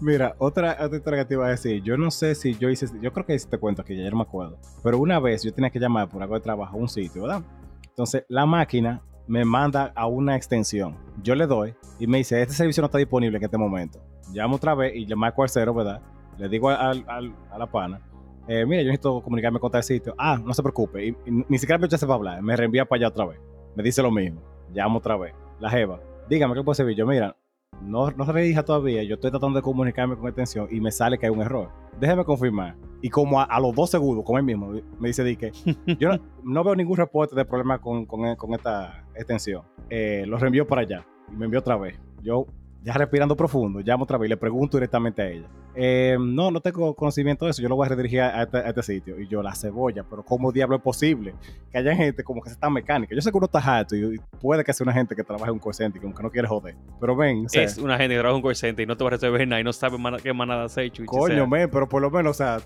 Mira, otra, otra que te iba a decir. Yo no sé si yo hice. Yo creo que hice te cuento aquí, ya no me acuerdo. Pero una vez yo tenía que llamar por algo de trabajo a un sitio, ¿verdad? Entonces la máquina me manda a una extensión. Yo le doy y me dice: Este servicio no está disponible en este momento. Llamo otra vez y marco al cero, ¿verdad? Le digo al, al- a la pana: eh, Mira, yo necesito comunicarme con tal sitio. Ah, no se preocupe. Y, ni siquiera me echa para hablar. Me reenvía para allá otra vez. Me dice lo mismo. Llamo otra vez. La Jeva: Dígame qué puedo servir. Yo, mira, no, no redija todavía, yo estoy tratando de comunicarme con extensión y me sale que hay un error. Déjeme confirmar. Y como a, los dos segundos, como él mismo, me dice di que yo no, veo ningún reporte de problema con, con, con esta extensión. Eh, lo reenvió para allá y me envió otra vez. Yo ya respirando profundo, llamo otra vez y le pregunto directamente a ella. Eh, no, no tengo conocimiento de eso, yo lo voy a redirigir a este, este, sitio. Y yo, la cebolla, pero ¿cómo diablo es posible que haya gente como que se está mecánica? Yo sé que uno está harto y, puede que sea una gente que trabaja en un call center y como que no quiere joder. Pero ven, es una gente que trabaja en un call center y no te va a resolver nada y no sabe qué manada has hecho. Coño, men, pero por lo menos, o sea,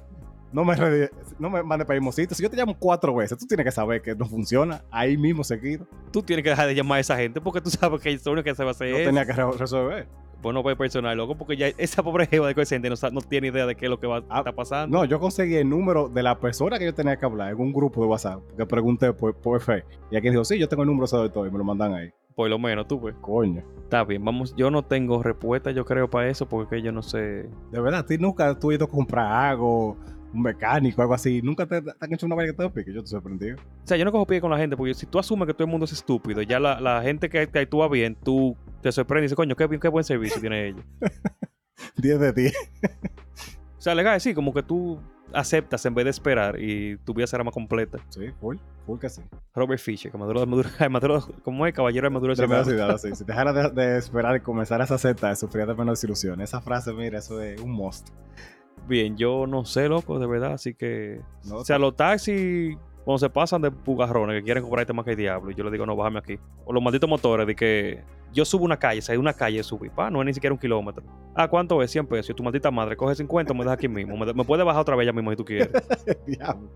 no me, no me mande para el mismo sitio. Si yo te llamo cuatro veces, tú tienes que saber que no funciona ahí mismo seguido. Tú tienes que dejar de llamar a esa gente porque tú sabes que es lo único que se va a hacer. No tenía que resolver. Pues personal, loco, porque ya esa pobre jeva de coeficiente no, no tiene idea de qué es lo que va a estar pasando. No, yo conseguí el número de la persona que yo tenía que hablar en un grupo de WhatsApp, que pregunté por, por fe. Y aquí dijo, sí, yo tengo el número de todo y me lo mandan ahí. Por lo menos tú, pues. Coño. Está bien, vamos, yo no tengo respuesta, yo creo, para eso, porque yo no sé. De verdad, ¿tú nunca has ido a comprar algo? Un mecánico, algo así. Nunca te, han hecho una vaina que te pique. Yo te sorprendí. O sea, yo no cojo pie con la gente, porque si tú asumes que todo el mundo es estúpido, ya la, la gente que, que, actúa bien, tú te sorprendes y dices, coño, qué, qué buen servicio tiene ella. 10 de 10. o sea, legal, sí, como que tú aceptas en vez de esperar y tu vida será más completa. Sí, full, full que sí. Robert Fisher, que maduro, maduro, maduro, como es caballero de maduro de ciudad. sí. Si dejara de, de, esperar y comenzaras a aceptar, sufría de menos desilusión. Esa frase, mira, eso es un must. Bien, yo no sé, loco, de verdad, así que... o sea, los taxis, cuando se pasan de pugarrones que quieren comprarte más que el diablo, y yo le digo, no, bájame aquí. O los malditos motores de que yo subo una calle, si hay una calle, subí, pa, no es ni siquiera un kilómetro. Ah, ¿cuánto es? 100 pesos. Y tu maldita madre coge 50, me deja aquí mismo. Me, puede bajar otra vez ya mismo si tú quieres. diablo.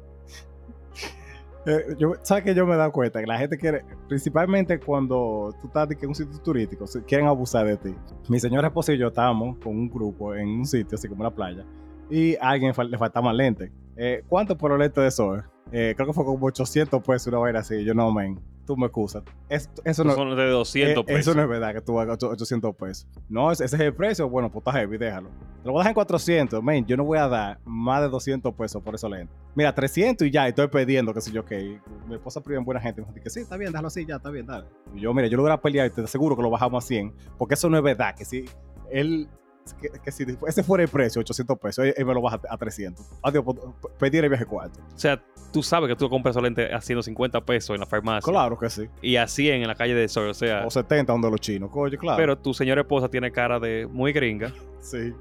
Eh, yo, ¿Sabes que yo me he dado cuenta? Que la gente quiere, principalmente cuando tú estás en un sitio turístico, quieren abusar de ti. Mi señora esposa y yo estábamos con un grupo en un sitio, así como la playa y a alguien le faltaba lente. Eh, ¿Cuánto por los lentes de sol? Eh, creo que fue como 800 pesos una vaina así. Yo no, men, tú me excusas. eso no, son de 200 pesos. Eso no es verdad que tú hagas 800 pesos. No, ese es el precio. Bueno, pues está heavy, déjalo. Te lo voy a dejar en 400. Men, yo no voy a dar más de 200 pesos por esos lentes. Mira, 300 y ya, estoy pidiendo, qué sé yo, que mi esposa en buena gente. Me dice que sí, está bien, déjalo así, ya, está bien, dale. Y yo, mira, yo lo voy a pelear y te aseguro que lo bajamos a 100. Porque eso no es verdad. Que si él que, si ese fuera el precio, 800 pesos, él, me lo baja a 300. Adiós, pedir el viaje cuarto. O sea, tú sabes que tú compras solamente a 150 pesos en la farmacia. Claro que sí. Y a 100 en la calle de Sol, o sea. O 70 donde los chinos, coño, claro. Pero tu señora esposa tiene cara de muy gringa. sí.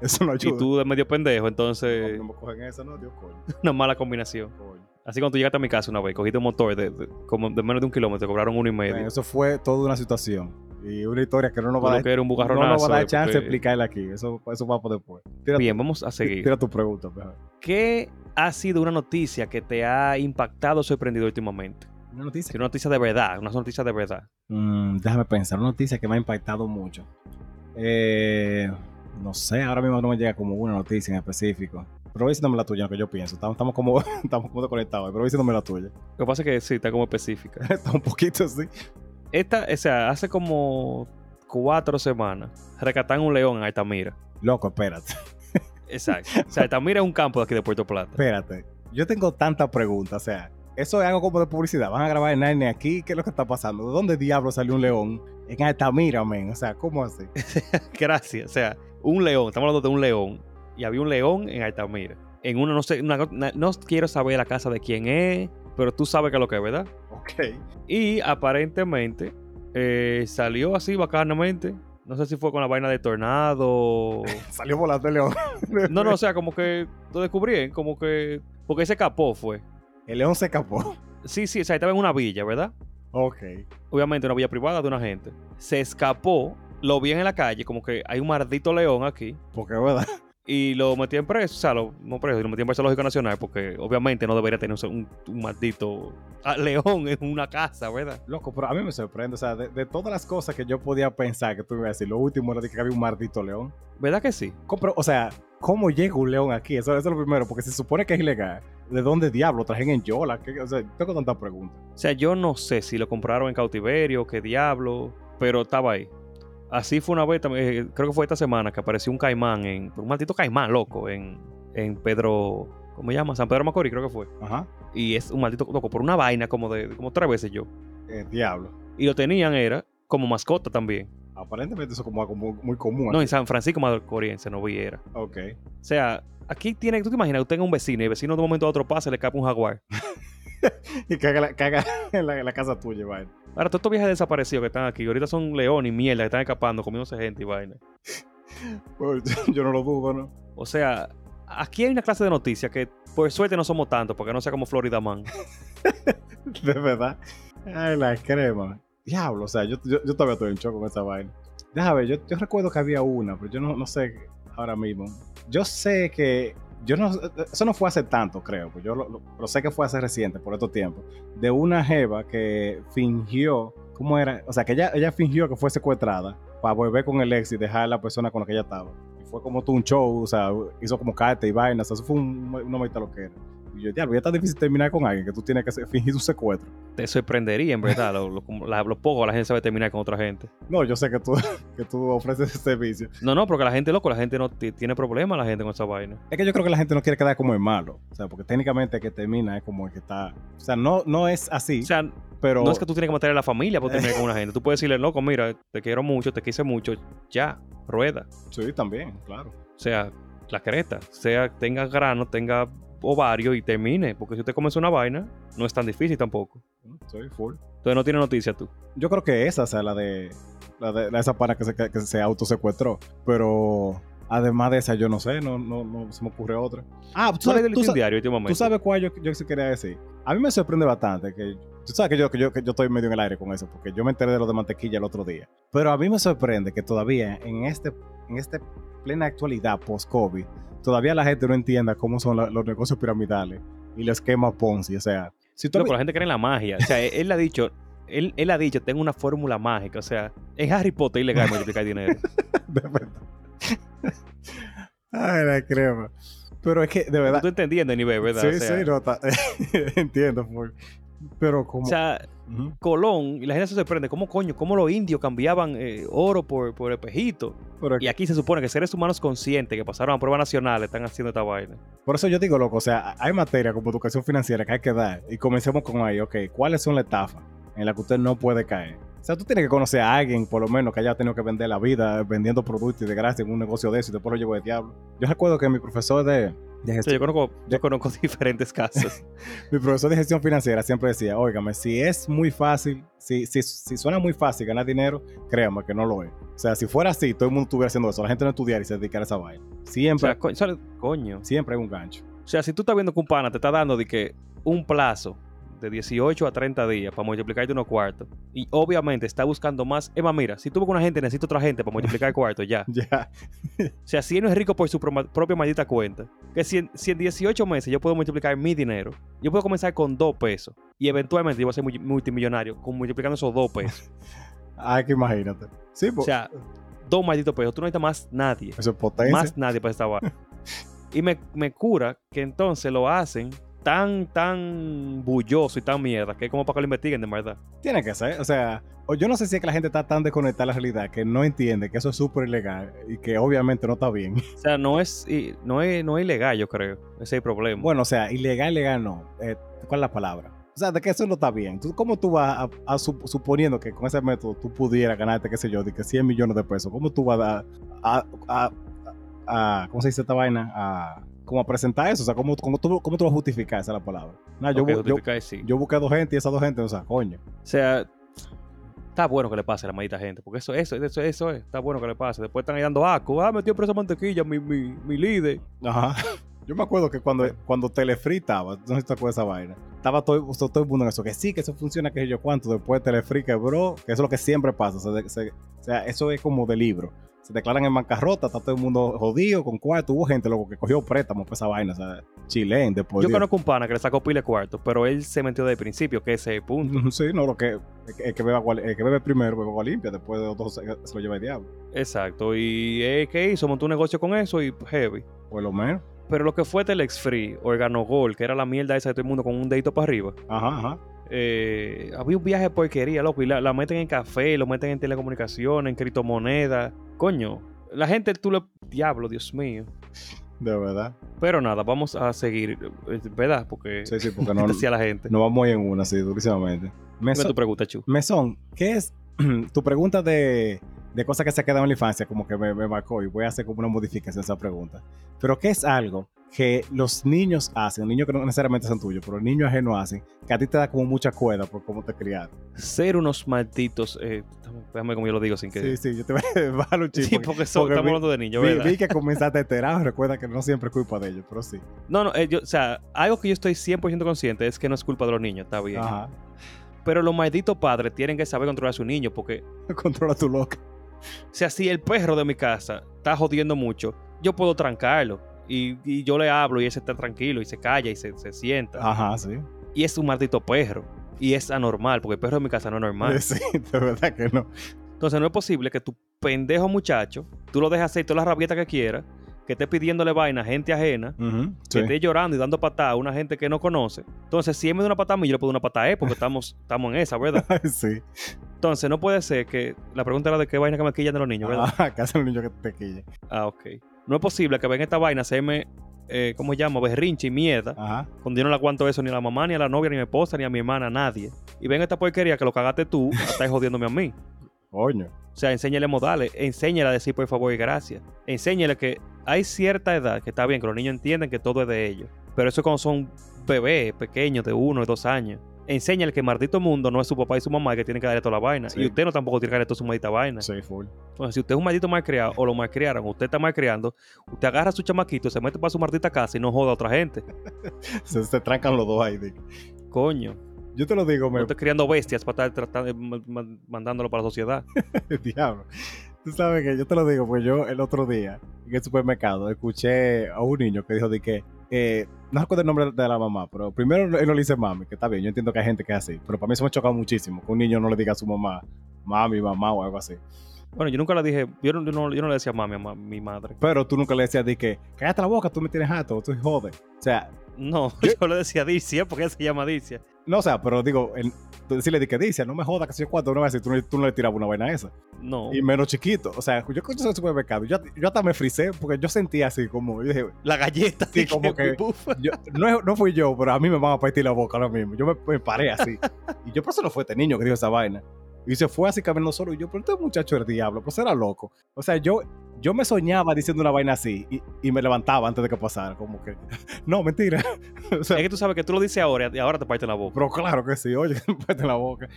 Eso no ayuda. Y tú de medio pendejo, entonces. No, me cogen esa, no, Dios, coño. Una mala combinación. Coño. Así cuando tú llegaste a mi casa una vez, cogiste un motor de, como de menos de un kilómetro, te cobraron uno y medio. eso fue toda una situación. Y una historia que no nos va, a dar, no va a dar chance de explicarla aquí. Eso, eso va por después. Bien, vamos a seguir. Tira tu pregunta. ¿Qué ha sido una noticia que te ha impactado o sorprendido últimamente? Una noticia. Una noticia de verdad, una noticia de verdad. Mm, déjame pensar, una noticia que me ha impactado mucho. Eh, no sé, ahora mismo no me llega como una noticia en específico. Pero diciéndome la tuya, lo que yo pienso. Estamos, estamos como estamos como desconectados, pero diciéndome la tuya. Lo que pasa es que sí, está como específica. está un poquito así. Esta, o sea, hace como cuatro semanas recatan un león en Altamira. Loco, espérate. Exacto. O sea, Altamira es un campo de aquí de Puerto Plata. Espérate. Yo tengo tantas preguntas. O sea, eso es algo como de publicidad. Van a grabar en Nine aquí. ¿Qué es lo que está pasando? ¿De dónde diablo salió un león en Altamira, men? O sea, ¿cómo así? Gracias. O sea, un león. Estamos hablando de un león. Y había un león en Altamira. En una, no sé, no quiero saber la casa de quién es pero tú sabes que es lo que es, ¿verdad? Ok. Y aparentemente eh, salió así bacanamente. No sé si fue con la vaina de tornado. salió volando el león. no, no, o sea, como que lo descubrí, como que. Porque se escapó, fue. El león se escapó. Sí, sí, o sea, estaba en una villa, ¿verdad? Ok. Obviamente, una villa privada de una gente. Se escapó, lo vi en la calle, como que hay un maldito león aquí. Porque, ¿verdad? Y lo metí en preso, o sea, lo, no preso, lo metí en preso lógico nacional porque obviamente no debería tener un, maldito león en una casa, ¿verdad? Loco, pero a mí me sorprende, o sea, de, todas las cosas que yo podía pensar que tú ibas a decir, lo último era de que había un maldito león. ¿Verdad que sí? o sea, ¿cómo llega un león aquí? Eso, es lo primero, porque se supone que es ilegal. ¿De dónde diablo? ¿Trajen en Yola? o sea, tengo tantas preguntas. O sea, yo no sé si lo compraron en cautiverio, qué diablo, pero estaba ahí. Así fue una vez, eh, creo que fue esta semana, que apareció un caimán, en, un maldito caimán, loco, en, en Pedro, ¿cómo se llama? San Pedro Macorís, creo que fue. Ajá. Y es un maldito loco, por una vaina como de, como tres veces yo. El diablo. Y lo tenían, era como mascota también. Aparentemente eso es como algo muy, muy común. No, aquí. en San Francisco Macorís, no viera. Ok. O sea, aquí tiene, tú te imaginas, usted tenga un vecino y el vecino de un momento a otro pasa y le cae un jaguar. Y caga, la- caga en, la, en la casa tuya, vaina. Ahora, todos estos viajes desaparecidos que están aquí, ahorita son leones y mierda que están escapando, comiéndose gente y vaina. Pues, yo no lo dudo, ¿no? O sea, aquí hay una clase de noticias que por suerte no somos tantos, porque no sea como Florida Man. De verdad. Ay, la crema. Diablo, o sea, yo, yo, yo todavía estoy en shock con esa vaina. Déjame ver, yo, yo recuerdo que había una, pero yo no, no sé ahora mismo. Yo sé que. Yo no, eso no fue hace tanto, creo. Pues yo lo, sé que fue hace reciente, por estos tiempos. De una jeva que fingió. ¿Cómo era? O sea, que ella, ella fingió que fue secuestrada para volver con el ex y dejar a la persona con la que ella estaba. Y fue como todo un show, o sea, hizo como carta y vainas. Eso fue un, una maita lo que era. Y yo, diablo, ya está difícil terminar con alguien que tú tienes que fingir un secuestro. Te sorprendería, en verdad, lo, lo, poco la gente sabe terminar con otra gente. No, yo sé que tú, que tú ofreces ese servicio. No, no, porque la gente, loco, la gente no ti- tiene problemas, la gente con esa vaina. Es que yo creo que la gente no quiere quedar como el malo. O sea, porque técnicamente el que termina es como el que está. O sea, no, no es así, O sea, pero. no es que tú tienes que matar a la familia para terminar con una gente. Tú puedes decirle, loco, mira, te quiero mucho, te quise mucho, ya, rueda. Sí, también, claro. O sea, la creta, sea, tenga grano, tenga ovario y termine. Porque si usted comienza una vaina, no es tan difícil tampoco. Soy full. Entonces no tiene noticia tú. Yo creo que esa, o sea, la de. La de la esa pana que se, que se autosecuestró. Pero. Además de esa, yo no sé, no, no, no se me ocurre otra. Ah, tú ¿Tú sabes, tú diario tú cuál yo, yo sí quería decir. A mí me sorprende bastante que. Tú sabes que yo, que, yo, que yo estoy medio en el aire con eso, porque yo me enteré de lo de mantequilla el otro día. Pero a mí me sorprende que todavía en este, en este plena actualidad post-COVID, todavía la gente no entienda cómo son la- los negocios piramidales y los esquemas Ponzi. O sea, si tú Loco, la gente cree en la magia. O sea, él, él ha dicho, él, él ha dicho, tengo una fórmula mágica. O sea, en Harry Potter es ilegal multiplicar dinero. de verdad. Ay, la crema. Pero es que, de verdad. Tú entendiendo el nivel, ¿verdad? Sí, o sea, sí, no, ta- entiendo. full. Pero como. o sea. Colón, y la gente se sorprende, ¿cómo coño? ¿Cómo los indios cambiaban eh, oro por, por? Pero es Y aquí se supone que seres humanos conscientes que pasaron a pruebas nacionales están haciendo esta vaina. Por eso yo digo, loco, o sea, hay materia como educación financiera que hay que dar. Y comencemos con ahí, ok, ¿cuáles son las estafas en las que usted no puede caer? O sea, tú tienes que conocer a alguien, por lo menos, que haya tenido que vender la vida vendiendo productos y de gracia en un negocio de eso y después lo llevo de diablo. Yo recuerdo que mi profesor de, de O sea, gestión, yo conozco, yo conozco diferentes casos. mi profesor de gestión financiera siempre decía, óigame, si es muy fácil, si, si, si suena muy fácil ganar dinero, créame que no lo es. O sea, si fuera así, todo el mundo estuviera haciendo eso, la gente no estudiara y se dedicara a esa vaina. O Siempre, sea, co- ¿sabes? coño. siempre hay un gancho. O sea, si tú estás viendo que un pana te está dando de que un plazo de 18 a 30 días para multiplicarte unos cuartos y obviamente está buscando más, es más, mira, si tú ves que una gente necesita otra gente para multiplicar el cuarto, ya. Ya, O sea, si él no es rico por su propia maldita cuenta, que si en, si en 18 meses yo puedo multiplicar mi dinero, yo puedo comenzar con 2 pesos y eventualmente yo voy a ser multi- multimillonario con multiplicando esos 2 pesos. hay que imagínate. Sí, O pues, sea, dos malditos pesos, tú no necesitas más nadie. eso es potencia. Más nadie para esta vaina. Y me, me cura que entonces lo hacen tan, tan bulloso y tan mierda que es como para que lo investiguen de verdad. Tiene que ser, o sea, yo no sé si es que la gente está tan desconectada de la realidad que no entiende que eso es súper ilegal y que obviamente no está bien. O sea, no es, no es, no es ilegal, yo creo. Ese es el problema. Bueno, o sea, ilegal, ilegal no. Eh, ¿Cuál es la palabra? O sea, de que eso no está bien. ¿Tú, ¿Cómo tú vas a, a sup- suponiendo que con ese método tú pudieras ganarte, qué sé yo, de que 100 millones de pesos? ¿Cómo tú vas a, a, a, a- a- ¿cómo se dice esta vaina? A, como a presentar eso. O sea, ¿cómo, cómo, tú, cómo tú vas a justificar? Esa es la palabra. Nah, yo, sí. busqué a dos gente y esas dos gente, o sea, coño. O sea, está bueno que le pase a la maldita gente, porque eso, eso, eso, eso es, está bueno que le pase. Después están ahí dando asco, ah, metió preso a mantequilla, mi, mi, mi líder. Ajá. Yo me acuerdo que cuando, cuando Telefree estaba, no sé si te acuerdas de esa vaina, estaba todo, todo el mundo en eso, que sí, que eso funciona, que yo cuánto, después Telefree quebró, que eso es lo que siempre pasa, se de- se- o sea, eso es como de libro. Se declaran en bancarrota, está todo el mundo jodido, con cuarto, hubo gente loco que cogió préstamos por esa vaina, o sea, chilén, después. Yo conozco un pana que le sacó pile cuarto, pero él se metió desde el principio, que ese es el punto. Sí, no, lo que, el que- el que, bebe agua, el que bebe primero bebe agua limpia, después de los dos se, se lo lleva el diablo. Exacto. Y eh, ¿qué hizo? Montó un negocio con eso y heavy. Por lo menos. Pero lo que fue Telex Free, Organogol, que era la mierda esa de todo el mundo con un dedito para arriba. Ajá, ajá. eh, había un viaje de porquería, loco, y la, la meten en café, lo meten en telecomunicaciones, en criptomonedas. Coño, la gente, tú le... Diablo, Dios mío. De verdad. Pero nada, vamos a seguir, eh, ¿verdad? Porque Sí, sí, porque no, decía la gente. no vamos en una, sí, durísimamente. Me Dime so- tu pregunta, Chu. Mesón, ¿qué es tu pregunta de de cosas que se quedan en la infancia, como que me, me marcó y voy a hacer como una modificación a esa pregunta. Pero ¿qué es algo que los niños hacen, niños que no necesariamente son tuyos, pero niños ajenos hacen, que a ti te da como mucha cuerda por cómo te criaron? Ser unos malditos, eh, déjame como yo lo digo sin que... Sí, sí, yo te voy a un Sí, porque, so- porque estamos vi- hablando de niños, Vi, ¿verdad? vi que comenzaste enterado, recuerda que no siempre es culpa de ellos, pero sí. No, no, eh, yo- o sea, algo que yo estoy 100% consciente es que no es culpa de los niños, está bien. Ajá. Pero los malditos padres tienen que saber controlar a su niño porque, Controla tu loca. o sea, si el perro de mi casa está jodiendo mucho, yo puedo trancarlo. Y, y yo le hablo y él se está tranquilo y se calla y se, se sienta. Ajá, sí. Y es un maldito perro. Y es anormal, porque el perro de mi casa no es normal. Sí, de verdad que no. Entonces no es posible que tu pendejo muchacho, tú lo dejes hacer todas las rabietas que quiera, que esté pidiéndole vaina a gente ajena, que sí. esté llorando y dando patada a una gente que no conoce. Entonces, si él me da una patada a mí, yo le puedo dar una patada a él, porque estamos, estamos en esa, ¿verdad? sí. Entonces, no puede ser que... La pregunta era de qué vaina que me quillan de los niños, ¿verdad? Ajá, que hacen los niños que te quillen. Ah, ok. No es posible que venga esta vaina a hacerme, eh, ¿cómo se llama? Berrinche y mierda. Ajá. Cuando yo no le aguanto eso ni a la mamá, ni a la novia, ni a mi esposa, ni a mi hermana, a nadie. Y venga esta porquería que lo cagaste tú, estás jodiéndome a mí. Coño. O sea, enséñale modales, enséñale a decir por favor y gracias. Enséñale que hay cierta edad que está bien, que los niños entienden que todo es de ellos. Pero eso cuando son bebés pequeños de uno y dos años. Enséñale que el maldito mundo no es su papá y su mamá que tienen que darle toda la vaina. Sí. Y usted no tampoco tiene que darle toda su maldita vaina. Sí, full. Entonces, si usted es un maldito malcriado o lo malcriaron, usted está malcriando, usted agarra a su chamaquito, se mete para su maldita casa y no joda a otra gente. Se, se trancan los dos ahí. Coño. Yo te lo digo, me... No estés criando bestias para estar tratando, ma- mandándolo para la sociedad. Diablo. Tú sabes que yo te lo digo, pues yo el otro día en el supermercado escuché a un niño que dijo de que, eh, no recuerdo el nombre de la mamá, pero primero él no le dice mami, que está bien, yo entiendo que hay gente que es así, pero para mí eso me ha chocado muchísimo, que un niño no le diga a su mamá, mami, mamá o algo así. Bueno, yo nunca le dije, yo no, yo no- yo no le decía mami a ma- mi madre. Pero tú nunca le decías de que, cállate la boca, tú me tienes harto, tú jodes. O sea, No, Yo- yo le decía Dicia porque ella se llama Dicia. No, o sea, pero digo, tú decirle de que dice, no me jodas, que si yo cuánto, una vez, tú, no- tú no le tirabas una vaina a esa. No. Y menos chiquito. O sea, yo escuché el supermercado, yo, yo hasta me frisé porque yo sentía así como, yo dije, La galleta. Sí, como que-. Yo- no, no fui yo, pero a mí me van a partir la boca ahora mismo. Yo me, me paré así. y yo, por eso no fue este niño que dijo esa vaina. Y se fue así caminando solo. Y yo, pero este muchacho era diablo, pues era loco. O sea, yo, yo me soñaba diciendo una vaina así y, y me levantaba antes de que pasara. Como que, no, mentira. o sea, Es que tú sabes que tú lo dices ahora y ahora te parte la boca. pero claro que sí, oye, me parte la boca.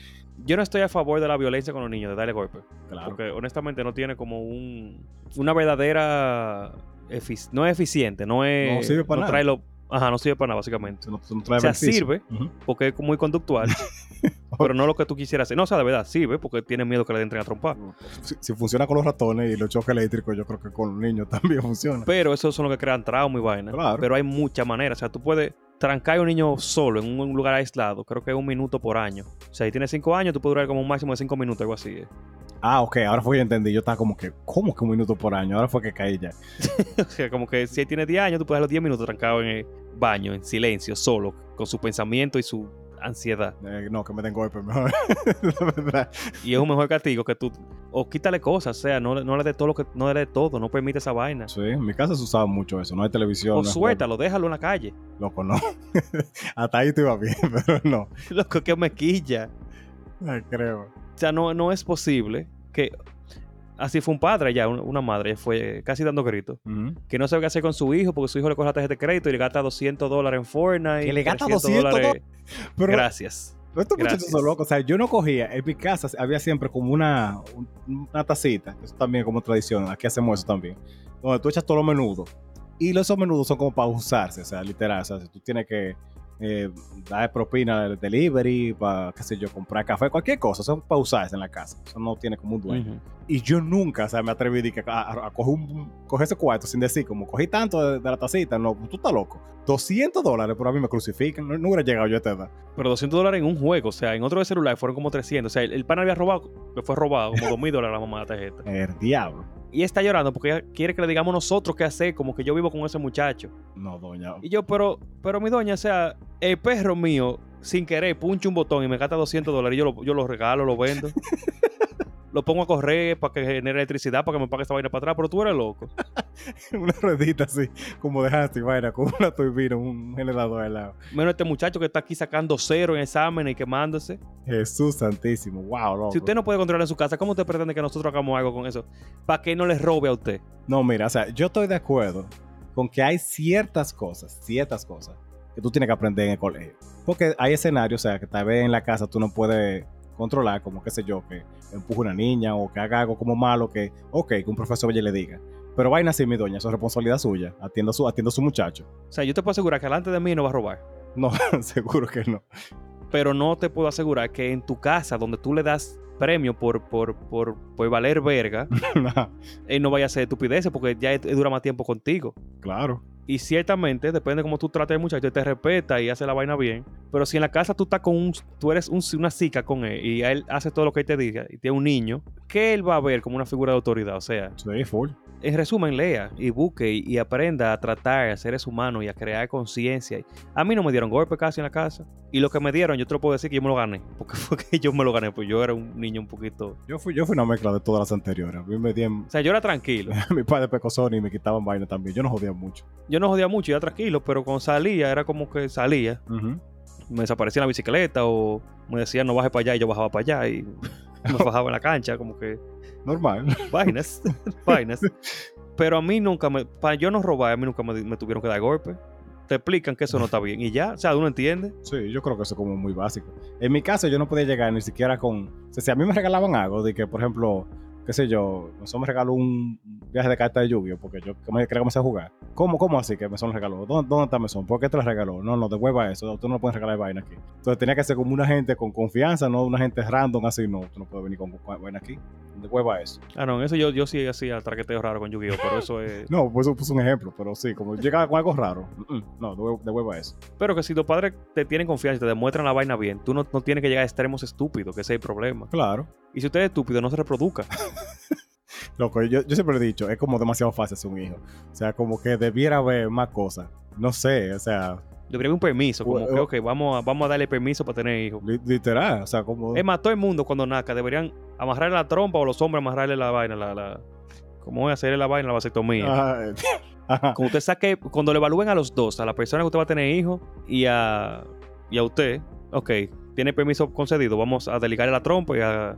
Yo no estoy a favor de la violencia con los niños, de darle golpe. Claro. Porque honestamente no tiene como un una verdadera efic- no es eficiente, no es No sirve para no nada. trae lo- ajá, no sirve para nada básicamente. No- trae O sea, beneficio. sirve porque es muy conductual, pero no lo que tú quisieras hacer. No, o sea, de verdad, sirve porque tiene miedo que le entren a trompar. Si, si funciona con los ratones y los choques eléctricos, yo creo que con los niños también funciona. Pero esos son los que crean trauma y vaina. Claro. Pero hay muchas maneras. O sea, tú puedes trancar a un niño solo en un lugar aislado. Creo que es un minuto por año. O sea, si tienes cinco años, tú puedes durar como un máximo de cinco minutos, algo así. eh. Ah, ok, ahora fue que entendí. Yo estaba como que, ¿cómo que un minuto por año? Ahora fue que caí ya. O sea, como que si él tiene 10 años, tú puedes dejar los 10 minutos trancado en el baño, en silencio, solo, con su pensamiento y su ansiedad. Eh, no, que me den golpe mejor. La verdad. Y es un mejor castigo que tú. O quítale cosas, o sea, no, le- no le dé todo lo que. No le dé todo, no permite esa vaina. Sí, en mi casa se usaba mucho eso. No hay televisión. O no suéltalo, déjalo en la calle. Loco, no. Hasta ahí te iba bien, pero no. Loco, que me quilla. Ay, creo. O sea, no, no es posible que. Así fue un padre ya, un- una madre, fue casi dando gritos. Ujú. Que no sabe qué hacer con su hijo porque su hijo le coge la tarjeta de crédito y le gasta 200 dólares en Fortnite. Que le gasta 300 200 Pero Gracias. estos muchachos Gracias. son locos. O sea, yo no cogía. En mi casa había siempre como una, un- una tacita. Eso también como tradición. Aquí hacemos eso también. Donde tú echas todo lo menudo. Y esos menudos son como para usarse. O sea, literal. O sea, si tú tienes que eh, dar propina del delivery, para, qué sé yo, comprar café, cualquier cosa. Para usarse en la casa. Eso no tiene como un dueño. Y yo nunca, o sea, me atreví que a, a- a coger, un, coger ese cuarto sin decir, como cogí tanto de, de la tacita, no, tú estás loco. 200 dólares, pero a mí me crucifican. No, no hubiera llegado yo a esta edad. Pero 200 dólares en un juego, o sea, en otro de celular fueron como 300. O sea, el, el pan había robado, le fue robado como 2 mil dólares a la mamá de la tarjeta. El diablo. Y está llorando porque quiere que le digamos nosotros qué hacer, como que yo vivo con ese muchacho. No, doña. Y yo, pero, pero mi doña, o sea, el perro mío, sin querer, puncha un botón y me gasta 200 dólares y yo lo, yo lo regalo, lo vendo. lo pongo a correr para que genere electricidad, para que me pague esta vaina para atrás, pero tú eres loco. una ruedita así, como dejaste, vaina, con una turbina, un generador al lado. Menos este muchacho que está aquí sacando cero en exámenes y quemándose. Jesús santísimo, wow, loco. Si usted no puede controlar en su casa, ¿cómo usted pretende que nosotros hagamos algo con eso? Para que no les robe a usted. No, mira, o sea, yo estoy de acuerdo con que hay ciertas cosas, ciertas cosas que tú tienes que aprender en el colegio. Porque hay escenarios, o sea, que tal vez en la casa tú no puedes controlar, como qué sé yo, que empuje una niña o que haga algo como malo, que, ok, que un profesor ya le diga. Pero vaina así, mi doña, eso es responsabilidad suya. Atiendo a su, atiendo a su muchacho. O sea, yo te puedo asegurar que delante de mí no va a robar. No, seguro que no. Pero no te puedo asegurar que en tu casa, donde tú le das premio por, por, por, por valer verga, él no vaya a hacer estupideces porque ya dura más tiempo contigo. Claro. Y ciertamente, depende de cómo tú trates al muchacho, te respeta y hace la vaina bien. Pero si en la casa tú estás con un, tú eres un, una cica con él y él hace todo lo que él te diga y tiene un niño, ¿qué él va a ver como una figura de autoridad? O sea. En resumen, lea y busque y, aprenda a tratar a seres humanos y a crear conciencia. A mí no me dieron golpe casi en la casa. Y lo que me dieron, yo te lo puedo decir que yo me lo gané. Porque fue que yo me lo gané, pues yo era un niño un poquito. Yo fui, yo fui una mezcla de todas las anteriores. Me dieron... O sea, yo era tranquilo. Mi padre pecó y me quitaban vaina también. Yo no jodía mucho. Yo no jodía mucho, yo era tranquilo, pero cuando salía era como que salía. Me desaparecía la bicicleta o me decían no baje para allá y yo bajaba para allá y me bajaba en la cancha, como que. Normal. Vainas. vainas. Pero a mí nunca me. Para yo no robar, a mí nunca me, tuvieron que dar golpe. Te explican que eso no está bien y ya, o sea, uno entiende. Sí, yo creo que eso es como muy básico. En mi caso, yo no podía llegar ni siquiera con. O sea, si a mí me regalaban algo, de que, por ejemplo, qué sé yo, eso me regaló un viaje de carta de lluvia porque yo quería comenzar a jugar. ¿Cómo, cómo así que Mesón regaló? ¿Dónde, ¿Dónde está Mesón? ¿Por qué te lo regaló? No, no, devuelva eso. Tú no puedes regalar vaina aquí. Entonces tenía que ser como una gente con confianza, no una gente random así. No, tú no puedes venir con vaina aquí. Devuelva eso. Ah, no, eso yo, yo sí hacía traqueteo raro con Yu-Gi-Oh, pero eso es. no, pues eso puso un ejemplo, pero sí, como llegaba con algo raro. no, devuelva eso. Pero que si tus padres te tienen confianza y te demuestran la vaina bien, tú no, no tienes que llegar a extremos estúpidos, que ese es el problema. Claro. Y si usted es estúpido, no se reproduzca. Loco, yo, yo siempre he dicho, es como demasiado fácil ser un hijo. O sea, como que debiera haber más cosas. No sé, o sea. Debería haber un permiso, como que vamos a, vamos a darle permiso para tener hijos. Literal, o sea, como. Es más, todo el mundo cuando nazca deberían amarrarle la trompa o los hombres amarrarle la vaina, la. la ¿Cómo es hacerle la vaina, la vasectomía? Como usted saque, cuando le evalúen a los dos, a la persona que usted va a tener hijos y a, y a usted, ok, tiene permiso concedido, vamos a deligarle la trompa y a.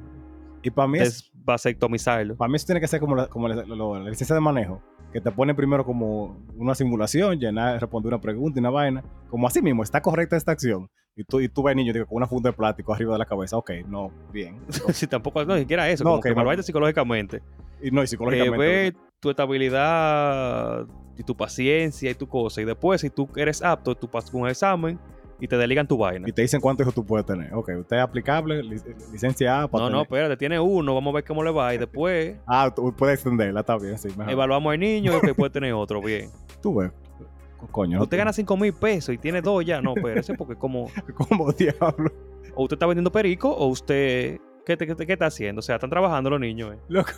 Y para mí es vasectomizarlo. Para mí eso tiene que ser como la, como la, licencia de manejo, que te pone primero como una simulación, llenar, responder una pregunta y una vaina. Como así mismo, está correcta esta acción. Y tú, y tú ves niño digo, con una funda de plástico arriba de la cabeza. Ok, no, bien. si tampoco, no, ni siquiera eso, no, como que me psicológicamente. Y no, y psicológicamente. Eh, ve tu estabilidad y tu paciencia y tu cosa. Y después, si tú eres apto, tú pasas un examen y te deligan tu vaina. Y te dicen cuántos hijos tú puedes tener. Ok, usted es aplicable, licencia A para No, no, espérate, tiene uno, vamos a ver cómo le va y después... ah, tú puedes extenderla, está bien, sí. Evaluamos al niño y puede tener otro, bien. Tú ves. Coño. Usted gana 5 mil pesos y tiene dos ya. No, espérese, porque como... como diablo. O usted está vendiendo perico o usted ¿Qué, está haciendo? O sea, están trabajando los niños. Eh. Loco,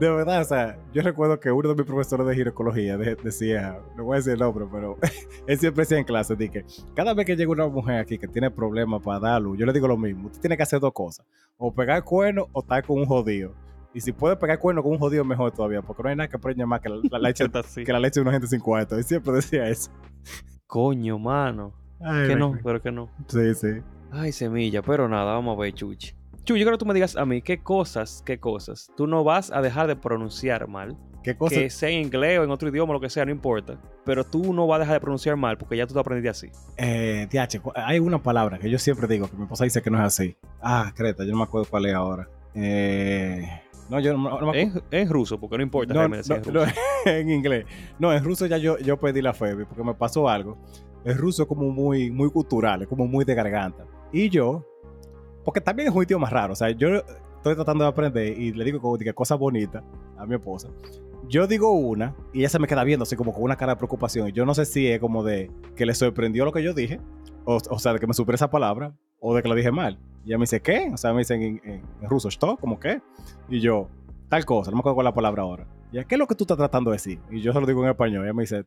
de verdad, o sea, yo recuerdo que uno de mis profesores de ginecología decía, no voy a decir el nombre, pero él siempre decía en clase, que cada vez que llega una mujer aquí que tiene problemas para dar luz, yo le digo lo mismo, usted tiene que hacer dos cosas, o pegar cuerno o estar con un jodido. Y si puede pegar cuerno con un jodido, mejor todavía, porque no hay nada que preñe más que la, leche, que la leche de una gente sin cuarto. Y siempre decía eso. Coño, mano. que no, pero que no. Sí, sí. Ay, semilla, pero nada, vamos a ver, chuchi yo quiero que tú me digas a mí qué cosas, qué cosas tú no vas a dejar de pronunciar mal. ¿Qué cosas? Que sea en inglés o en otro idioma, lo que sea, no importa. Pero tú no vas a dejar de pronunciar mal porque ya tú te aprendiste así. Eh, DH, hay una palabra que yo siempre digo que mi esposa dice que no es así. Ah, Creta, yo no me acuerdo cuál es ahora. Eh. No, yo no, no me En, ruso, porque no importa. No, no, en, inglés. No, en ruso ya yo, yo pedí la fe, porque me pasó algo. El ruso es como muy, muy cultural, es como muy de garganta. Y yo, porque también es un idioma raro. O sea, yo estoy tratando de aprender y le digo como que cosas bonitas a mi esposa. Yo digo una y ella se me queda viendo así como con una cara de preocupación. Y yo no sé si es como de que le sorprendió lo que yo dije, o, sea, de que me superé esa palabra, o de que lo dije mal. Y ella me dice, ¿qué? O sea, me dicen en, en, ruso, ¿esto? ¿Cómo qué? Y yo, tal cosa, no me acuerdo es la palabra ahora. Y ¿qué es lo que tú estás tratando de decir? Y yo se lo digo en español. Y ella me dice,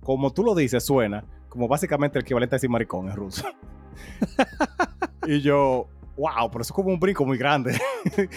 como tú lo dices, suena como básicamente el equivalente a decir maricón en ruso. y yo, wow, pero eso es como un brinco muy grande.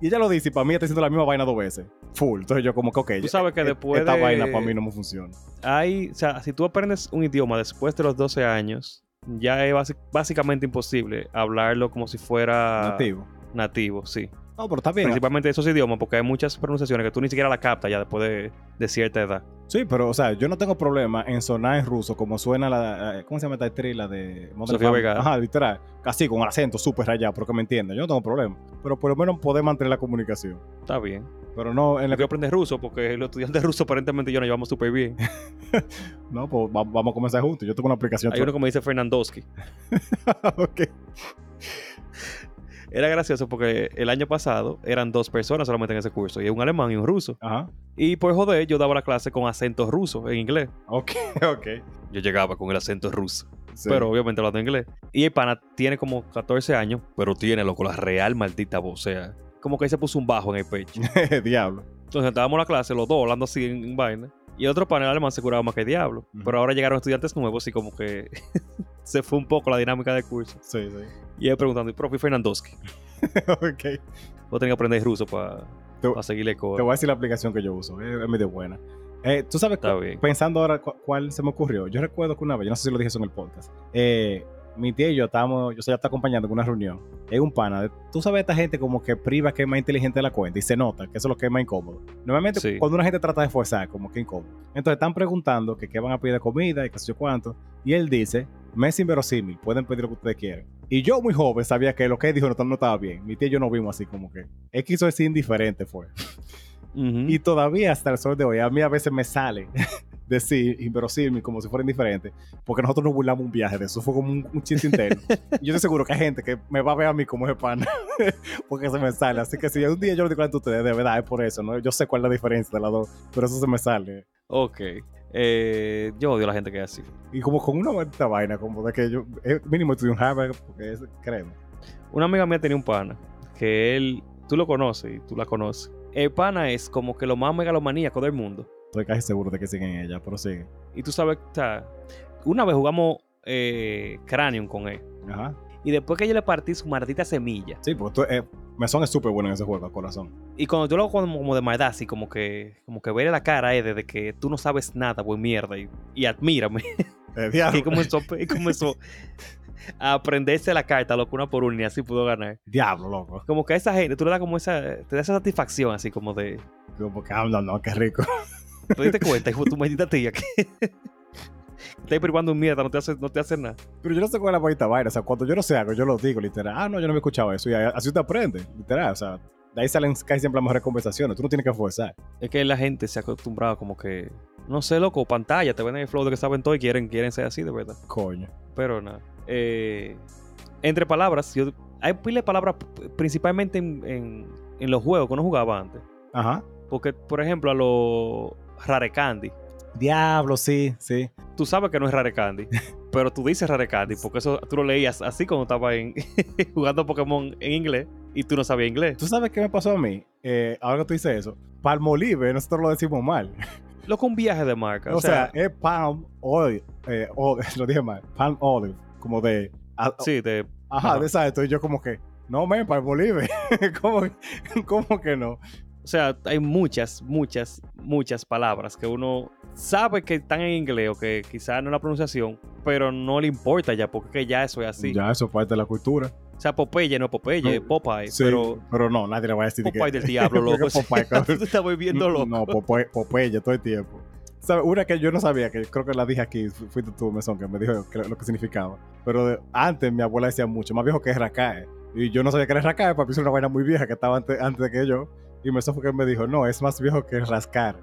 Y ella lo dice y para mí está diciendo la misma vaina dos veces. Full. Entonces yo como que, ok. Tú sabes que e- después Esta de- vaina para mí no me funciona. Hay, o sea, si tú aprendes un idioma después de los 12 años, ya es básicamente imposible hablarlo como si fuera Nativo. nativo, sí. No, pero está bien. Principalmente esos idiomas, porque hay muchas pronunciaciones que tú ni siquiera la captas ya después de, de cierta edad. Sí, pero, o sea, yo no tengo problema en sonar en ruso como suena la. ¿Cómo se llama esta actriz? La de. Sofía? Vergara. Ajá, literal. Así, con acento súper rayado, pero que me entiendan. Yo no tengo problema. Pero por lo menos poder mantener la comunicación. Está bien. Pero no en Yo la quiero aprender ruso porque los estudiantes rusos aparentemente yo nos llevamos súper bien. No, pues va- vamos a comenzar juntos. Yo tengo una aplicación. Hay uno que me dice Fernandowski. ok. Era gracioso porque el año pasado eran dos personas solamente en ese curso, y un alemán y un ruso. Ajá. Y por joder, yo daba la clase con acento ruso en inglés. Ok, ok. Yo llegaba con el acento ruso. Sí. pero obviamente hablando inglés. Y el pana tiene como 14 años, pero tiene, loco, la real maldita voz. O sea, como que ahí se puso un bajo en el pecho. Diablo. Entonces estábamos en la clase, los dos hablando así en, en vaina. Y el otro panel alemán se curaba más que el diablo. Ujú. Pero ahora llegaron estudiantes nuevos y como que se fue un poco la dinámica del curso. Sí, sí. Y él preguntando, ¿y profe Fernandowski? ok. Vos tenés que aprender ruso para Te- seguirle Te coro. voy a decir la aplicación que yo uso. Es, medio buena. Eh, Tú sabes, Está bien. pensando ahora cu- cuál se me ocurrió. Yo recuerdo que una vez, yo no sé si lo dije eso en el podcast. eh, mi tía y yo estábamos, yo se la está acompañando en una reunión. Es un pana. Tú sabes, esta gente como que priva que es más inteligente de la cuenta y se nota que eso es lo que es más incómodo. Normalmente, Sí. cuando una gente trata de forzar, como que incómodo. Entonces están preguntando que qué van a pedir de comida y qué sé yo cuánto. Y él dice, me es inverosímil, pueden pedir lo que ustedes quieran. Y yo, muy joven, sabía que lo que él dijo no, no estaba bien. Mi tía y yo nos vimos así como que. Él quiso decir indiferente, fue. Y todavía hasta el sol de hoy, a mí a veces me sale decir inverosímil como si fuera indiferente, porque nosotros nos burlamos un viaje de eso, fue como un, un chiste interno. Yo estoy seguro que hay gente que me va a ver a mí como ese pana, porque se me sale. Así que si un día yo lo digo a ustedes, de verdad es por eso, ¿no? Yo sé cuál es la diferencia de las dos, pero eso se me sale. Ok. Eh, yo odio a la gente que es así. Y como con una maldita vaina, como de que yo, eh, mínimo estudié un Harvard, porque es, créeme. Una amiga mía tenía un pana que él, tú lo conoces y tú la conoces. El pana es como que lo más megalomaníaco del mundo. Estoy casi seguro de que siguen ella, pero sigue. Y tú sabes, o sea, una vez jugamos eh, Cranium con él. Ajá. Y después que yo le partí su maldita semilla. Sí, porque tú, eh, Mesón es súper bueno en ese juego, corazón. Y cuando yo lo hago como, como de maldad, así como que, como que verle la cara es de que tú no sabes nada, buen mierda. Y, y admírame. Eh, diablo, y comenzó, y comenzó a aprenderse la carta, loco, una por una, y así pudo ganar. diablo, loco. Como que a esa gente, tú le das como esa, te da esa satisfacción, así como de, Como que, no, no, qué rico. ¿te diste cuenta, hijo tu maldita tía, que te privando un mierda, no te hace, no te hace nada? Pero yo no sé cuál es la bonita vaina. O sea, cuando yo no sé algo, yo lo digo, literal. Ah, no, yo no me he escuchado eso. Y así te aprende, literal. O sea, de ahí salen casi siempre las mejores conversaciones. Tú no tienes que forzar. Es que la gente se ha acostumbrado como que, no sé, loco, pantalla, te ven el flow de que saben todo y quieren, quieren ser así, de verdad. Coño. Pero nada. Eh, entre palabras, yo, hay pila de palabras principalmente en, en- en los juegos que uno jugaba antes. Ajá. Porque, por ejemplo, a los Rare Candy. Diablo, sí, sí. Tú sabes que no es Rare Candy, pero tú dices Rare Candy porque eso tú lo leías así cuando estaba en, jugando Pokémon en inglés y tú no sabías inglés. ¿Tú sabes qué me pasó a mí? Eh, ahora que tú dices eso. Palmolive, nosotros lo decimos mal. Loco, un viaje de marca. O, sea, es palm olive. Eh, o- lo dije mal. Palm olive. Como de. a- sí, de, Ajá, ajá. de exacto. Y yo como que. No, men, Palmolive. ¿Cómo, ¿Cómo que no? O sea, hay muchas, muchas, muchas palabras que uno sabe que están en inglés o que quizás no es la pronunciación, pero no le importa ya porque que ya eso es así. Ya, eso es parte de la cultura. O sea, Popeye no es Popeye, No, Popeye, Sí, pero pero, no, nadie le va a decir que- Popeye del diablo, loco. Popeye. Tú estás volviendo loco. No, Popeye, Popeye todo el tiempo. ¿Sabes? Una que yo no sabía, que creo que la dije aquí, fu- fuiste tú, Mesón, que me dijo que- lo que significaba. Pero de- antes mi abuela decía mucho, más viejo que es Racae. Y yo no sabía que era Racae, papi, es una vaina muy vieja que estaba antes, antes de que yo. Y fue que me dijo, no, es más viejo que rascar.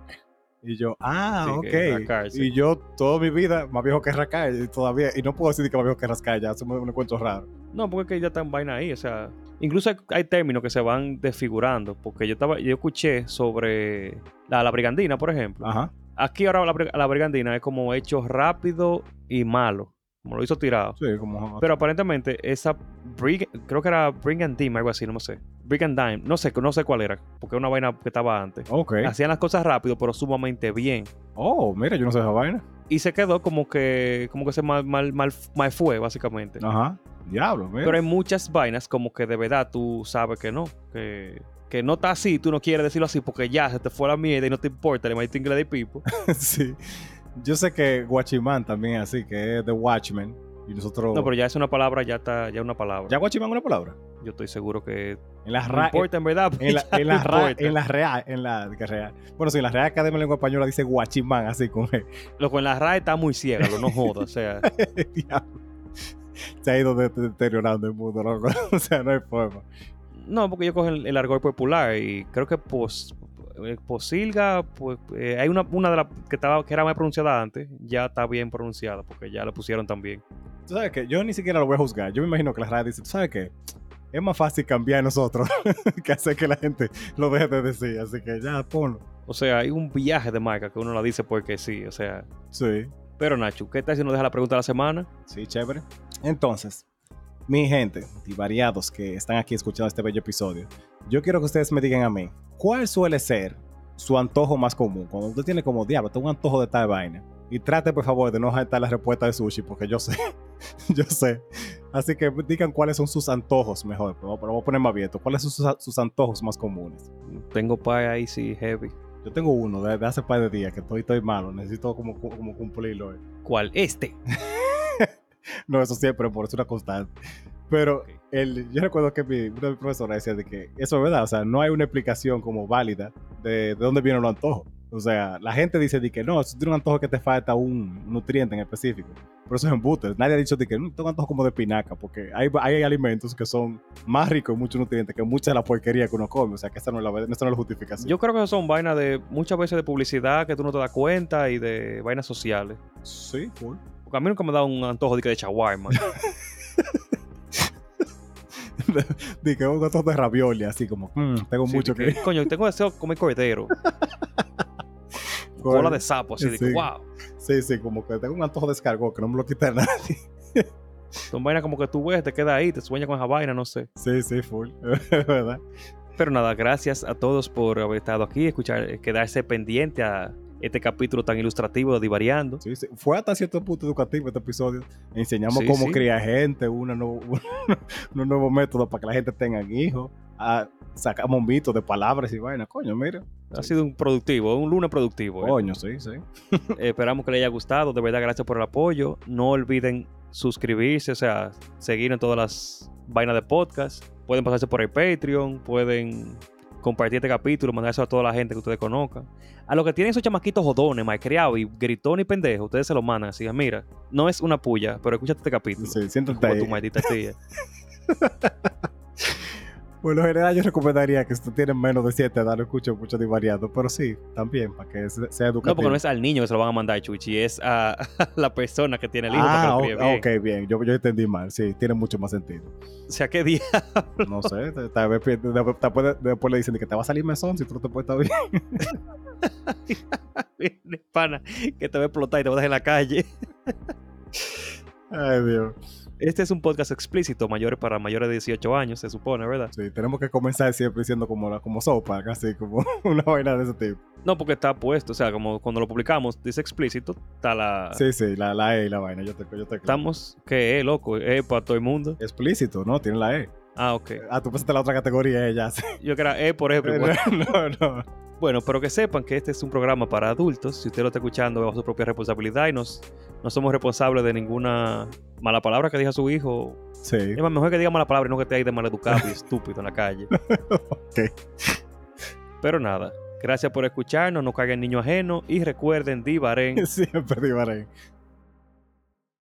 Y yo, ah, Sí, ok. rascar, sí. Y yo toda mi vida más viejo que Racae, y todavía, y no puedo decir que más viejo que rascar, ya, eso me, me encuentro raro. No, porque es que ya están vaina ahí, o sea, incluso hay, hay términos que se van desfigurando, porque yo estaba, yo escuché sobre la, la brigandina, por ejemplo. Ajá. Aquí ahora la, la brigandina es como hecho rápido y malo, como lo hizo tirado. Sí, como... Pero aparentemente esa brig- creo que era brigandine, algo así, no sé. Brigandine, no sé, no sé cuál era, porque es una vaina que estaba antes. ok. Hacían las cosas rápido, pero sumamente bien. Oh, mira, yo no sé esa vaina. Y se quedó como que, como que se mal, mal, mal, mal fue, básicamente. Ajá. Diablo, mira. Pero hay muchas vainas como que de verdad tú sabes que no. Que que no está así, tú no quieres decirlo así porque ya se te fue la mierda y no te importa el mighty inglés de people. sí. Yo sé que Guachimán también es así, que es The Watchmen. Y nosotros. No, pero ya es una palabra, ya está, ya una palabra. ¿Ya Guachimán es una palabra? Yo estoy seguro que En la no importa en verdad. En la, en, la ra- en la real, en la real. Bueno, sí, en la Real Academia de Lengua Española dice guachimán, así con E. Loco, en la RAE está muy ciega, lo no jodas. O sea, Diablo. Se ha ido de- de- deteriorando el mundo, loco. O sea, no hay forma. no, porque yo cojo el, el argot popular y creo que eh, posilga, pues eh, hay una, una de las que, estaba, que era más pronunciada antes, ya está bien pronunciada porque ya la pusieron también. ¿Tú sabes qué? Yo ni siquiera lo voy a juzgar. Yo me imagino que la RAE dice, ¿tú sabes qué? Es más fácil cambiar nosotros que hacer que la gente lo deje de decir. Así que ya, ponlo. O sea, hay un viaje de marca que uno la dice porque sí, o sea. Sí. Pero Nacho, ¿qué tal si nos deja la pregunta de la semana? Sí, chévere. Entonces, mi gente y variados que están aquí escuchando este bello episodio, yo quiero que ustedes me digan a mí, ¿cuál suele ser su antojo más común? Cuando usted tiene como, diablo, tengo un antojo de tal vaina. Y trate, por favor, de no saltar la respuesta de sushi, porque yo sé, yo sé. Así que digan cuáles son sus antojos mejor, pero voy a poner más abierto. ¿Cuáles son sus, sus antojos más comunes? Tengo pie ahí, sí, heavy. Yo tengo uno de, de hace par de días que estoy, estoy malo, necesito como, como cumplirlo. ¿Cuál? Este. No, eso siempre, por eso es una constante. Pero el, yo recuerdo que mi, una de mis profesoras decía de que eso es verdad, o sea, no hay una explicación como válida de, de dónde vienen los antojos. O sea, la gente dice de que no, si tú tienes un antojo que te falta un nutriente en específico. Pero eso es embuste. Nadie ha dicho de que no, tengo antojo como de pinaca, porque hay, hay alimentos que son más ricos en muchos nutrientes que mucha de la porquería que uno come. O sea, que esa no es la, esa no es la justificación. Yo creo que son vainas de muchas veces de publicidad que tú no te das cuenta y de vainas sociales. sí, full. Porque a mí nunca me da un antojo de, que de shawarma. de que un antojo de ravioli, así como, "Mm, tengo Sí, mucho que... que, Coño, tengo deseo de comer cordero. Cola de sapo, así de que, Sí. wow. Sí, sí, como que tengo un antojo de escargot que no me lo quita nadie. Son vainas como que tú ves, te queda ahí, te sueñas con esa vaina, no sé. Sí, sí, full. Verdad. Pero nada, gracias a todos por haber estado aquí, escuchar, quedarse pendiente a este capítulo tan ilustrativo de Divariando. Sí, sí. Fue hasta cierto punto educativo este episodio. Enseñamos Sí, cómo criar gente, una nuevo- unos nuevos métodos para que la gente tenga hijos. Ah, sacamos mitos de palabras y vainas. Coño, mira. Ha sido un productivo, un lunes productivo. ¿eh? Coño, sí, sí. Esperamos que les haya gustado. De verdad, gracias por el apoyo. No olviden suscribirse, o sea, seguir en todas las vainas de podcast. Pueden pasarse por el Patreon, pueden compartir este capítulo, mandárselo a toda la gente que ustedes conozcan. A los que tienen esos chamaquitos jodones, malcriados y gritones y pendejos, ustedes se los mandan así. Mira, no es una puya, pero escúchate este capítulo. Sí, siéntate Como ahí. tu maldita tía. Bueno, en general yo recomendaría que si tú tienes menos de 7 edad, no escuches mucho divariado. Pero sí, también, para que se- sea educativo. No, porque no es al niño que se lo van a mandar, Chuchi, es a, a la persona que tiene el hijo para Ah, que lo o- bien. ok, bien. Yo, yo entendí mal. Sí, tiene mucho más sentido. O sea, ¿qué día? No sé, tal vez de- después, después le dicen que te va a salir mesón si tú no te puedes estar bien. Pana, que te va a explotar y te va a dejar en la calle. Ay, Dios. Este es un podcast explícito, mayores para mayores de 18 años, se supone, ¿verdad? Sí, tenemos que comenzar siempre diciendo como, la- como sopa, casi como una vaina de ese tipo. No, porque está puesto, o sea, como cuando lo publicamos, dice explícito, está la... Sí, sí, la, la E y la vaina, yo te, yo te Estamos, que es, loco, es para todo el mundo. Explícito, ¿no? Tiene la E. Ah, ok. Ah, tú pensaste la otra categoría, eh, ya. sí. Yo que era E por ejemplo. no, no. Bueno, pero que sepan que este es un programa para adultos. Si usted lo está escuchando bajo su propia responsabilidad y nos, no somos responsables de ninguna mala palabra que diga su hijo. Sí. Es más, mejor que diga mala palabra y no que esté ahí de maleducado y estúpido en la calle. Ok. Pero nada, gracias por escucharnos, no caigan niño ajeno y recuerden, Divaren. Siempre divaré.